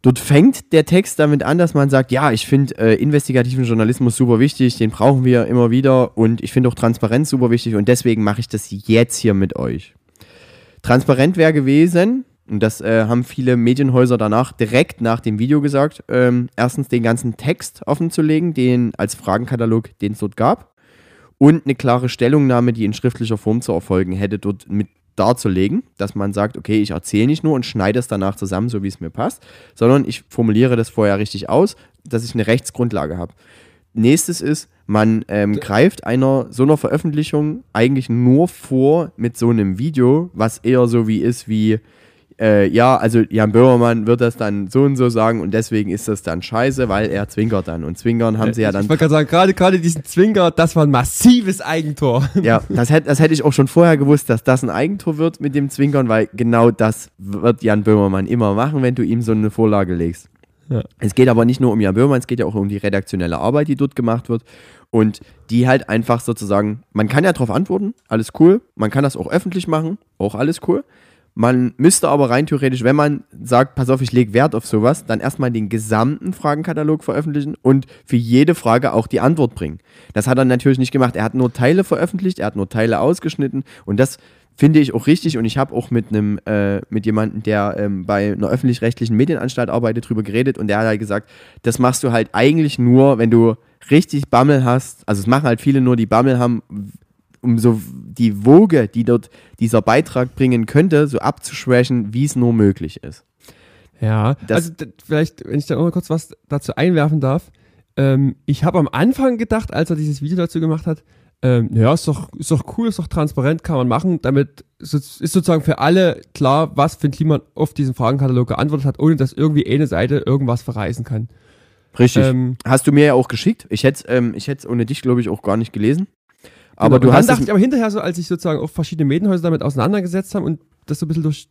Dort fängt der Text damit an, dass man sagt, ja, ich finde äh, investigativen Journalismus super wichtig, den brauchen wir immer wieder und ich finde auch Transparenz super wichtig und deswegen mache ich das jetzt hier mit euch. Transparent wäre gewesen, und das äh, haben viele Medienhäuser danach direkt nach dem Video gesagt, ähm, erstens den ganzen Text offenzulegen, den als Fragenkatalog, den es dort gab, und eine klare Stellungnahme, die in schriftlicher Form zu erfolgen hätte, dort mit darzulegen, dass man sagt, okay, ich erzähle nicht nur und schneide es danach zusammen, so wie es mir passt, sondern ich formuliere das vorher richtig aus, dass ich eine Rechtsgrundlage habe. Nächstes ist, man ähm, greift einer so einer Veröffentlichung eigentlich nur vor mit so einem Video, was eher so wie ist wie, äh, ja, also Jan Böhmermann wird das dann so und so sagen und deswegen ist das dann scheiße, weil er zwinkert dann. Und zwinkern haben sie ja dann Ich wollte gerade sagen, gerade gerade diesen Zwinker, das war ein massives Eigentor. Ja, <laughs> das hätte, das hätte ich auch schon vorher gewusst, dass das ein Eigentor wird mit dem Zwinkern, weil genau das wird Jan Böhmermann immer machen, wenn du ihm so eine Vorlage legst. Ja. Es geht aber nicht nur um Jan Böhmermann, es geht ja auch um die redaktionelle Arbeit, die dort gemacht wird. Und die halt einfach sozusagen, man kann ja darauf antworten, alles cool. Man kann das auch öffentlich machen, auch alles cool. Man müsste aber rein theoretisch, wenn man sagt, pass auf, ich lege Wert auf sowas, dann erstmal den gesamten Fragenkatalog veröffentlichen und für jede Frage auch die Antwort bringen. Das hat er natürlich nicht gemacht. Er hat nur Teile veröffentlicht, er hat nur Teile ausgeschnitten und das finde ich auch richtig und ich habe auch mit einem äh, mit jemandem, der ähm, bei einer öffentlich-rechtlichen Medienanstalt arbeitet, drüber geredet und der hat halt gesagt, das machst du halt eigentlich nur, wenn du richtig Bammel hast. Also es machen halt viele nur, die Bammel haben, um so die Woge, die dort dieser Beitrag bringen könnte, so abzuschwächen, wie es nur möglich ist. Ja, Das- also vielleicht, wenn ich da noch mal kurz was dazu einwerfen darf. Ähm, ich habe am Anfang gedacht, als er dieses Video dazu gemacht hat, ähm, ja, ist doch, ist doch cool, ist doch transparent, kann man machen. Damit ist sozusagen für alle klar, was Finn Kliman auf diesen Fragenkatalog geantwortet hat, ohne dass irgendwie eine Seite irgendwas verreißen kann. Richtig. Ähm, Hast du mir ja auch geschickt. Ich hätte es ähm, ich hätt's ohne dich, glaube ich, auch gar nicht gelesen. Aber genau. du hast dachte ich aber hinterher so, als ich sozusagen auch verschiedene Medienhäuser damit auseinandergesetzt haben und das so ein bisschen durch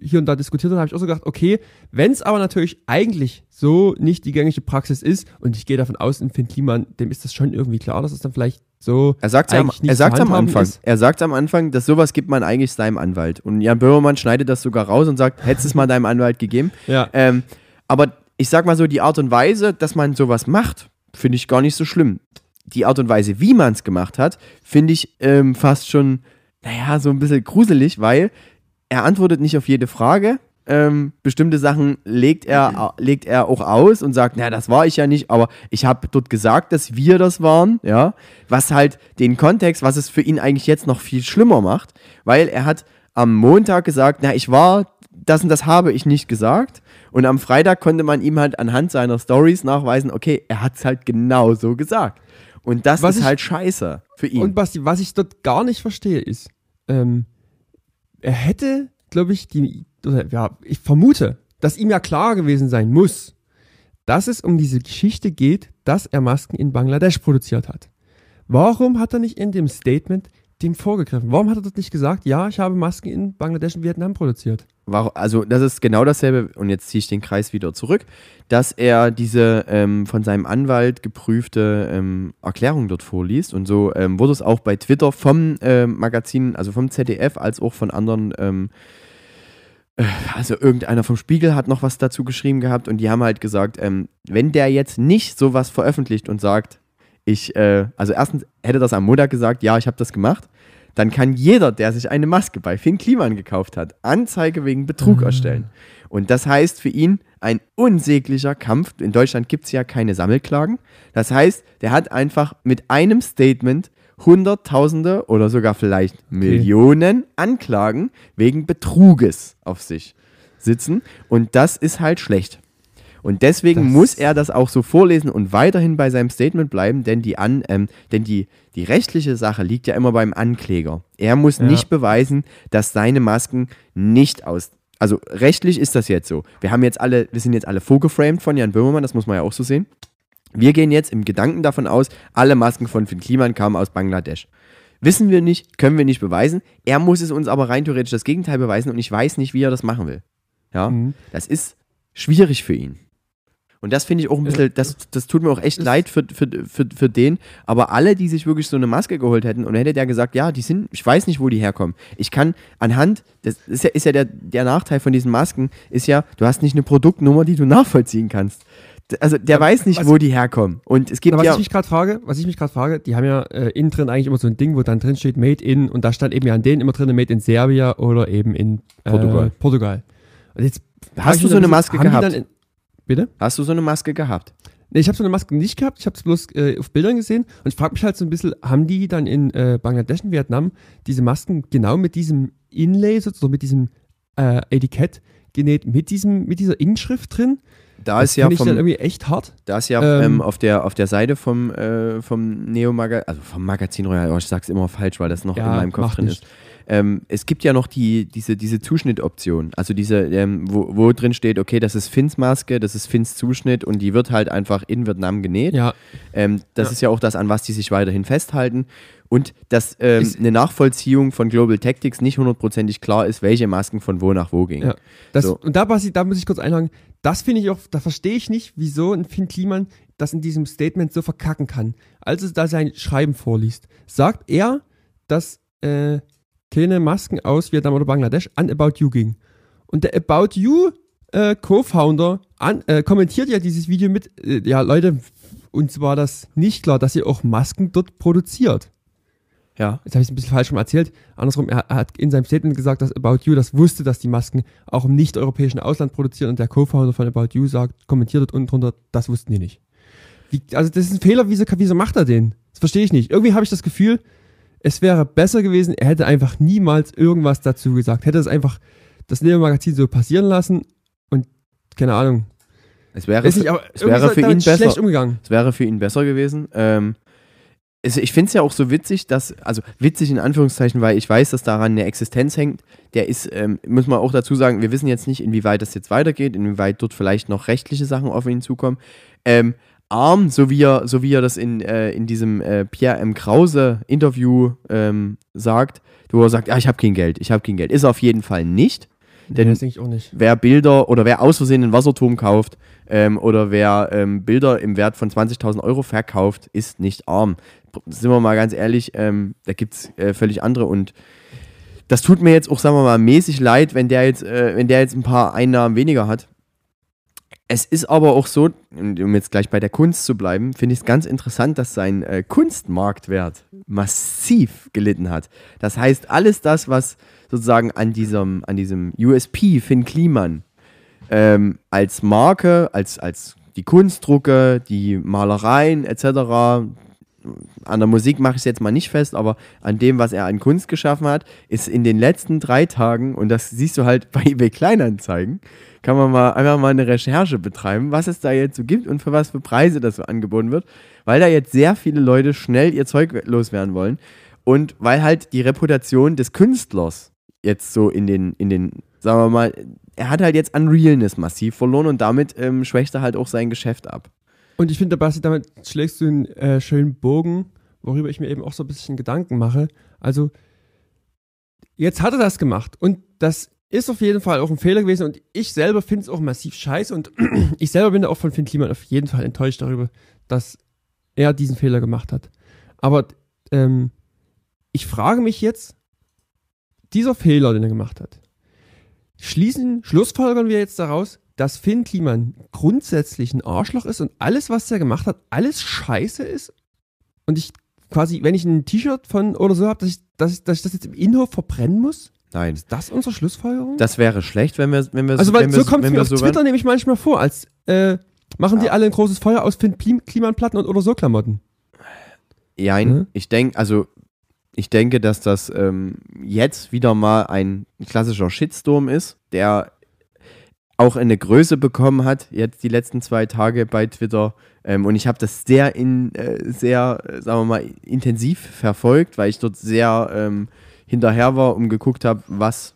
hier und da diskutiert habe, habe ich auch so gedacht, okay, wenn es aber natürlich eigentlich so nicht die gängige Praxis ist und ich gehe davon aus, in Finn Kliman, dem ist das schon irgendwie klar, dass es dann vielleicht so Er sagt am, er zu sagt's am Anfang. ist. Er sagt am Anfang, dass sowas gibt man eigentlich seinem Anwalt. Und Jan Böhmermann schneidet das sogar raus und sagt, hättest du es mal deinem Anwalt gegeben. <laughs> Ja. Ähm, aber ich sag mal so, die Art und Weise, dass man sowas macht, finde ich gar nicht so schlimm. Die Art und Weise, wie man es gemacht hat, finde ich ähm, fast schon, naja, so ein bisschen gruselig, weil er antwortet nicht auf jede Frage. Ähm, bestimmte Sachen legt er, legt er auch aus und sagt, na, das war ich ja nicht, aber ich habe dort gesagt, dass wir das waren, ja, was halt den Kontext, was es für ihn eigentlich jetzt noch viel schlimmer macht, weil er hat am Montag gesagt, na, ich war, das und das habe ich nicht gesagt und am Freitag konnte man ihm halt anhand seiner Stories nachweisen, okay, er hat es halt genau so gesagt. Und das Was ist ich- halt scheiße für ihn. Und Basti, was ich dort gar nicht verstehe, ist, ähm, er hätte, glaube ich, die, oder ja, ich vermute, dass ihm ja klar gewesen sein muss, dass es um diese Geschichte geht, dass er Masken in Bangladesch produziert hat. Warum hat er nicht in dem Statement dem vorgegriffen? Warum hat er dort nicht gesagt, ja, ich habe Masken in Bangladesch und Vietnam produziert? Also das ist genau dasselbe, und jetzt ziehe ich den Kreis wieder zurück, dass er diese ähm, von seinem Anwalt geprüfte ähm, Erklärung dort vorliest. Und so ähm, wurde es auch bei Twitter vom ähm, Magazin, also vom ZDF, als auch von anderen, ähm, äh, also irgendeiner vom Spiegel hat noch was dazu geschrieben gehabt und die haben halt gesagt, ähm, wenn der jetzt nicht sowas veröffentlicht und sagt, ich, äh, also erstens hätte das am Montag gesagt, ja, ich habe das gemacht, dann kann jeder, der sich eine Maske bei Finn Kliman gekauft hat, Anzeige wegen Betrug erstellen. Und das heißt für ihn ein unsäglicher Kampf. In Deutschland gibt es ja keine Sammelklagen. Das heißt, der hat einfach mit einem Statement Hunderttausende oder sogar vielleicht Millionen Anklagen wegen Betruges auf sich sitzen. Und das ist halt schlecht. Und deswegen Das- muss er das auch so vorlesen und weiterhin bei seinem Statement bleiben, denn die, an, ähm, denn die, die rechtliche Sache liegt ja immer beim Ankläger. Er muss Ja. nicht beweisen, dass seine Masken nicht aus. Also rechtlich ist das jetzt so. Wir haben jetzt alle, wir sind jetzt alle vorgeframed von Jan Böhmermann, das muss man ja auch so sehen. Wir gehen jetzt im Gedanken davon aus, alle Masken von Finn Kliman kamen aus Bangladesch. Wissen wir nicht, können wir nicht beweisen. Er muss es uns aber rein theoretisch das Gegenteil beweisen und ich weiß nicht, wie er das machen will. Ja, Mhm. das ist schwierig für ihn. Und das finde ich auch ein bisschen, das, das tut mir auch echt leid für, für, für, für den. Aber alle, die sich wirklich so eine Maske geholt hätten, und hätte der gesagt, ja, die sind, ich weiß nicht, wo die herkommen. Ich kann anhand, das ist ja, ist ja der, der Nachteil von diesen Masken, ist ja, du hast nicht eine Produktnummer, die du <laughs> nachvollziehen kannst. Also der weiß nicht, was- wo die herkommen. Und es geht Na, was ja. ich mich gerade frage, was ich mich gerade frage, die haben ja äh, innen drin eigentlich immer so ein Ding, wo dann drin steht Made in und da stand eben ja an denen immer drin Made in Serbia oder eben in äh, Portugal. Portugal. Und jetzt Hast du so eine Maske gehabt? In, bitte? Hast du so eine Maske gehabt? Nee, ich habe so eine Maske nicht gehabt, ich habe es bloß äh, auf Bildern gesehen und ich frage mich halt so ein bisschen, haben die dann in äh, Bangladesch und Vietnam diese Masken genau mit diesem Inlay, sozusagen mit diesem äh, Etikett genäht, mit diesem, mit dieser Inschrift drin? Da das ist ja vom, irgendwie echt hart. Da ist ja ähm, Ähm, auf, der, auf der Seite vom, äh, vom Neo-Magazin, also vom Magazin Royal, oh, ich sag's immer falsch, weil das noch Ja, in meinem Kopf drin nicht. ist. Ähm, es gibt ja noch die, diese, diese Zuschnittoption, also diese, ähm, wo, wo drin steht, okay, das ist Finns Maske, das ist Finns Zuschnitt und die wird halt einfach in Vietnam genäht. Ja, Ähm, das Ja. ist ja auch das, an was die sich weiterhin festhalten. Und dass ähm, eine Nachvollziehung von Global Tactics nicht hundertprozentig klar ist, welche Masken von wo nach wo gingen. Ja. Das, So. Und da, Basti, da muss ich kurz einhaken. Das finde ich auch, da verstehe ich nicht, wieso ein Finn Kliman das in diesem Statement so verkacken kann. Als es da sein Schreiben vorliest, sagt er, dass äh, keine Masken aus Vietnam oder Bangladesch an About You ging. Und der About You äh, Co-Founder äh, kommentiert ja dieses Video mit, äh, ja Leute, uns war das nicht klar, dass ihr auch Masken dort produziert. Ja. Jetzt habe ich es ein bisschen falsch schon erzählt. Andersrum, er, er hat in seinem Statement gesagt, dass About You das wusste, dass die Masken auch im nicht-europäischen Ausland produzieren und der Co-Founder von About You sagt, kommentiert dort unten drunter, das wussten die nicht. Wie, also das ist ein Fehler, wieso, wieso macht er den? Das verstehe ich nicht. Irgendwie habe ich das Gefühl, es wäre besser gewesen, er hätte einfach niemals irgendwas dazu gesagt. Hätte es einfach das Neo-Magazin so passieren lassen und keine Ahnung. Es wäre, nicht, es wäre für ihn besser. schlecht umgegangen. Es wäre für ihn besser gewesen. Ähm, es, ich finde es ja auch so witzig, dass, also witzig in Anführungszeichen, weil ich weiß, dass daran eine Existenz hängt. Der ist, ähm, muss man auch dazu sagen, wir wissen jetzt nicht, inwieweit das jetzt weitergeht, inwieweit dort vielleicht noch rechtliche Sachen auf ihn zukommen. Ähm, arm, so wie er, so wie er das in, äh, in diesem äh, Pierre M. Krause Interview ähm, sagt, wo er sagt, ja, ich habe kein Geld, ich habe kein Geld. Ist er auf jeden Fall nicht. Denn nee, nicht. wer Bilder oder wer aus Versehen einen Wasserturm kauft ähm, oder wer ähm, Bilder im Wert von 20.000 Euro verkauft, ist nicht arm. Sind wir mal ganz ehrlich, ähm, da gibt es äh, völlig andere und das tut mir jetzt auch, sagen wir mal, mäßig leid, wenn der jetzt, äh, wenn der jetzt ein paar Einnahmen weniger hat. Es ist aber auch so, um jetzt gleich bei der Kunst zu bleiben, finde ich es ganz interessant, dass sein äh, Kunstmarktwert massiv gelitten hat. Das heißt, alles das, was sozusagen an diesem, an diesem USP Finn Kliman ähm, als Marke, als, als die Kunstdrucke, die Malereien etc., an der Musik mache ich es jetzt mal nicht fest, aber an dem, was er an Kunst geschaffen hat, ist in den letzten drei Tagen, und das siehst du halt bei eBay Kleinanzeigen, kann man mal einfach mal eine Recherche betreiben, was es da jetzt so gibt und für was für Preise das so angeboten wird, weil da jetzt sehr viele Leute schnell ihr Zeug loswerden wollen und weil halt die Reputation des Künstlers jetzt so in den, in den, sagen wir mal, er hat halt jetzt an Realness massiv verloren und damit ähm, schwächt er halt auch sein Geschäft ab. Und ich finde, Basti, damit schlägst du einen äh, schönen Bogen, worüber ich mir eben auch so ein bisschen Gedanken mache. Also, jetzt hat er das gemacht und das ist auf jeden Fall auch ein Fehler gewesen und ich selber finde es auch massiv scheiße und <clears throat> ich selber bin auch von Finn Kliman auf jeden Fall enttäuscht darüber, dass er diesen Fehler gemacht hat. Aber ähm, ich frage mich jetzt, dieser Fehler, den er gemacht hat, schließen, schlussfolgern wir jetzt daraus, dass Finn Kliman grundsätzlich ein Arschloch ist und alles, was er gemacht hat, alles scheiße ist. Und ich quasi, wenn ich ein T-Shirt von oder so habe, dass ich, dass, ich, dass ich das jetzt im Innenhof verbrennen muss? Nein. Ist das unsere Schlussfolgerung? Das wäre schlecht, wenn wir, wenn wir also, weil wenn so kommt wenn mir auf so Twitter nämlich manchmal vor, als äh, machen die alle ein großes Feuer aus Finn Klim Kliman-Platten und oder so Klamotten. Jein, Mhm. ich denke, also ich denke, dass das ähm, jetzt wieder mal ein klassischer Shitstorm ist, der auch eine Größe bekommen hat, jetzt die letzten zwei Tage bei Twitter. Ähm, und ich habe das sehr, in, äh, sehr, äh, sagen wir mal, intensiv verfolgt, weil ich dort sehr ähm, hinterher war und geguckt habe, was,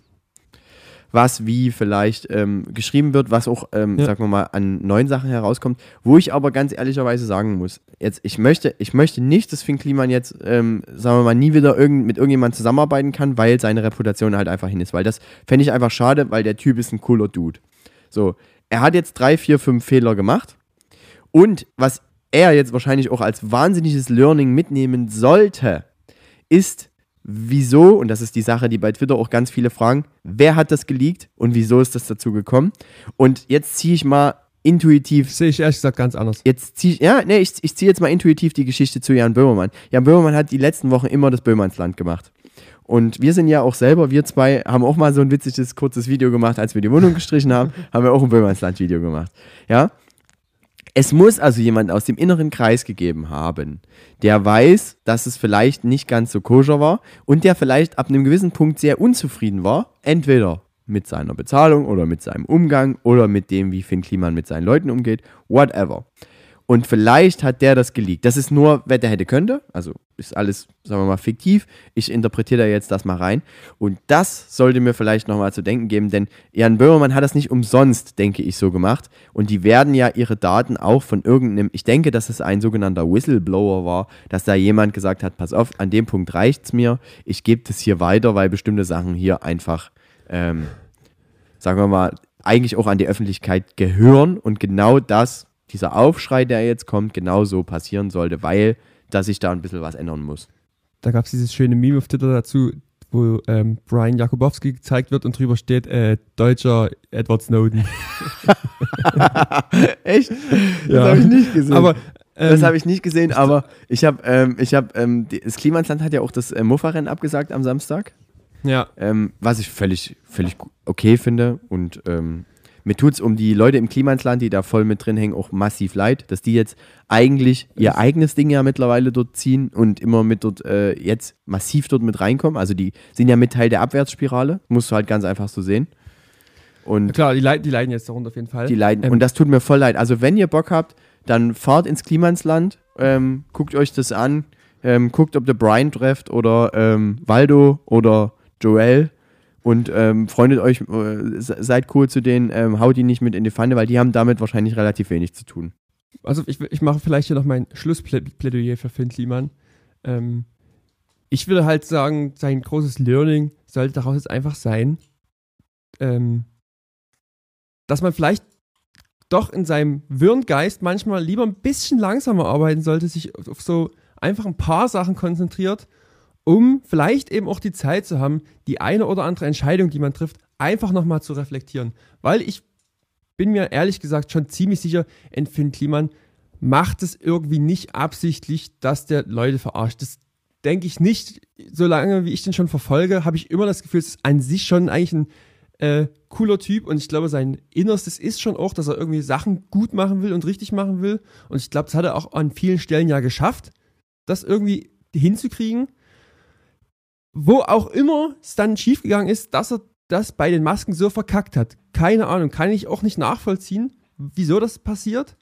was wie vielleicht ähm, geschrieben wird, was auch, ähm, Ja. sagen wir mal, an neuen Sachen herauskommt. Wo ich aber ganz ehrlicherweise sagen muss, jetzt, ich möchte, ich möchte nicht, dass Finn Kliman jetzt, ähm, sagen wir mal, nie wieder irgend, mit irgendjemandem zusammenarbeiten kann, weil seine Reputation halt einfach hin ist. Weil das fände ich einfach schade, weil der Typ ist ein cooler Dude. So, er hat jetzt drei, vier, fünf Fehler gemacht. Und was er jetzt wahrscheinlich auch als wahnsinniges Learning mitnehmen sollte, ist, wieso, und das ist die Sache, die bei Twitter auch ganz viele fragen, wer hat das geleakt und wieso ist das dazu gekommen? Und jetzt ziehe ich mal intuitiv Sehe ich ehrlich gesagt ganz anders. Jetzt zieh ich, ja, nee, ich, ich ziehe jetzt mal intuitiv die Geschichte zu Jan Böhmermann. Jan Böhmermann hat die letzten Wochen immer das Böhmannsland gemacht. Und wir sind ja auch selber, wir zwei haben auch mal so ein witziges, kurzes Video gemacht, als wir die Wohnung gestrichen haben, haben wir auch ein Böhmannsland-Video gemacht. Ja. Es muss also jemand aus dem inneren Kreis gegeben haben, der weiß, dass es vielleicht nicht ganz so koscher war und der vielleicht ab einem gewissen Punkt sehr unzufrieden war, entweder mit seiner Bezahlung oder mit seinem Umgang oder mit dem, wie Finn Kliman mit seinen Leuten umgeht, whatever. Und vielleicht hat der das geleakt. Das ist nur, wer der hätte könnte. Also ist alles, sagen wir mal, fiktiv. Ich interpretiere da jetzt das mal rein. Und das sollte mir vielleicht nochmal zu denken geben, denn Jan Böhmermann hat das nicht umsonst, denke ich, so gemacht. Und die werden ja ihre Daten auch von irgendeinem, ich denke, dass es ein sogenannter Whistleblower war, dass da jemand gesagt hat, pass auf, an dem Punkt reicht's mir. Ich gebe das hier weiter, weil bestimmte Sachen hier einfach, ähm, sagen wir mal, eigentlich auch an die Öffentlichkeit gehören. Und genau das dieser Aufschrei, der jetzt kommt, genauso passieren sollte, weil da sich da ein bisschen was ändern muss. Da gab es dieses schöne Meme auf Twitter dazu, wo ähm, Brian Jakubowski gezeigt wird und drüber steht, äh, deutscher Edward Snowden. <laughs> <laughs> Echt? Ja. habe ich nicht gesehen. Aber ähm, das habe ich nicht gesehen, aber ich habe, ähm, ich habe, ähm, das Klimansland hat ja auch das äh, Muffa-Rennen abgesagt am Samstag, ja, ähm, was ich völlig, völlig okay finde und ähm, mir tut es um die Leute im Klimansland, die da voll mit drin hängen, auch massiv leid, dass die jetzt eigentlich ihr eigenes Ding ja mittlerweile dort ziehen und immer mit dort äh, jetzt massiv dort mit reinkommen. Also die sind ja mit Teil der Abwärtsspirale, musst du halt ganz einfach so sehen. Und klar, die, leiden, die leiden jetzt darunter auf jeden Fall. die leiden. Ähm, und das tut mir voll leid. Also, wenn ihr Bock habt, dann fahrt ins Klimansland, ähm, guckt euch das an, ähm, guckt, ob ihr Brian trefft oder ähm, Waldo oder Joel und ähm, freundet euch, äh, se- seid cool zu denen, ähm, haut die nicht mit in die Pfanne, weil die haben damit wahrscheinlich relativ wenig zu tun. Also ich, ich mache vielleicht hier noch mein Schlussplädoyer für Finn Kliman. Ähm, ich würde halt sagen, sein großes Learning sollte daraus jetzt einfach sein, ähm, dass man vielleicht doch in seinem wirren Geist manchmal lieber ein bisschen langsamer arbeiten sollte, sich auf so einfach ein paar Sachen konzentriert, um vielleicht eben auch die Zeit zu haben, die eine oder andere Entscheidung, die man trifft, einfach nochmal zu reflektieren. Weil ich bin mir ehrlich gesagt schon ziemlich sicher, ein Finn Kliman macht es irgendwie nicht absichtlich, dass der Leute verarscht. Das denke ich nicht. Solange wie ich den schon verfolge, habe ich immer das Gefühl, es ist an sich schon eigentlich ein äh, cooler Typ und ich glaube, sein Innerstes ist schon auch, dass er irgendwie Sachen gut machen will und richtig machen will. Und ich glaube, das hat er auch an vielen Stellen ja geschafft, das irgendwie hinzukriegen. Wo auch immer es dann schiefgegangen ist, dass er das bei den Masken so verkackt hat. Keine Ahnung, kann ich auch nicht nachvollziehen, wieso das passiert.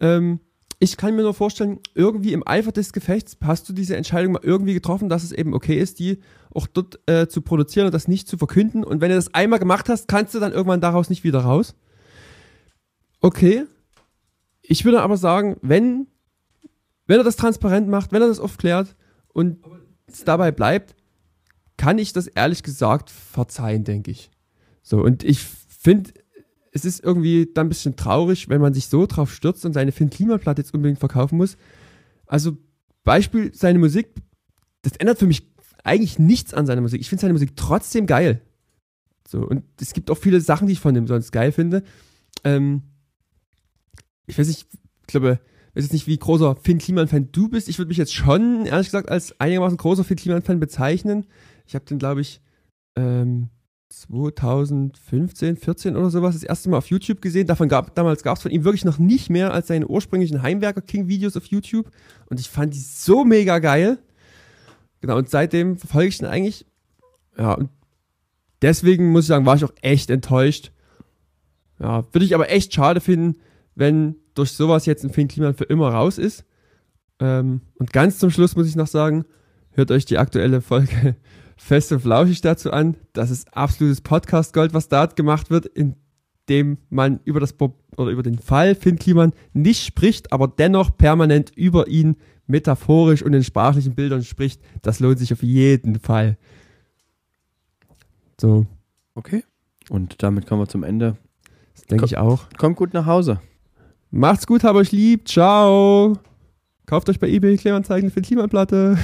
Ähm, ich kann mir nur vorstellen, irgendwie im Eifer des Gefechts hast du diese Entscheidung mal irgendwie getroffen, dass es eben okay ist, die auch dort äh, zu produzieren und das nicht zu verkünden. Und wenn du das einmal gemacht hast, kannst du dann irgendwann daraus nicht wieder raus. Okay. Ich würde aber sagen, wenn, wenn er das transparent macht, wenn er das aufklärt und es dabei bleibt, kann ich das ehrlich gesagt verzeihen, denke ich. So, und ich finde, es ist irgendwie dann ein bisschen traurig, wenn man sich so drauf stürzt und seine Finn Klimaplatte jetzt unbedingt verkaufen muss. Also, Beispiel, seine Musik, das ändert für mich eigentlich nichts an seiner Musik. Ich finde seine Musik trotzdem geil. So, und es gibt auch viele Sachen, die ich von ihm sonst geil finde. Ähm, ich weiß nicht, ich glaube, ich weiß jetzt nicht, wie großer Finn Kliman-Fan du bist. Ich würde mich jetzt schon, ehrlich gesagt, als einigermaßen großer Finn Kliman-Fan bezeichnen. Ich habe den, glaube ich, ähm, 2015, 14 oder sowas das erste Mal auf YouTube gesehen. Davon gab, damals gab es von ihm wirklich noch nicht mehr als seine ursprünglichen Heimwerker King Videos auf YouTube. Und ich fand die so mega geil. Genau, und seitdem verfolge ich ihn eigentlich. Ja, und deswegen muss ich sagen, war ich auch echt enttäuscht. Ja, würde ich aber echt schade finden, wenn durch sowas jetzt ein Finn für immer raus ist. Ähm, und ganz zum Schluss muss ich noch sagen, hört euch die aktuelle Folge Fest und Flauschig dazu an. Das ist absolutes Podcast-Gold, was da gemacht wird, indem man über das oder über den Fall Finn Kliman nicht spricht, aber dennoch permanent über ihn metaphorisch und in sprachlichen Bildern spricht. Das lohnt sich auf jeden Fall. So, Okay. Und damit kommen wir zum Ende. das denke ich auch. Kommt gut nach Hause. Macht's gut, habt euch lieb. Ciao. Kauft euch bei eBay Kleinanzeigen für Klimaplatte.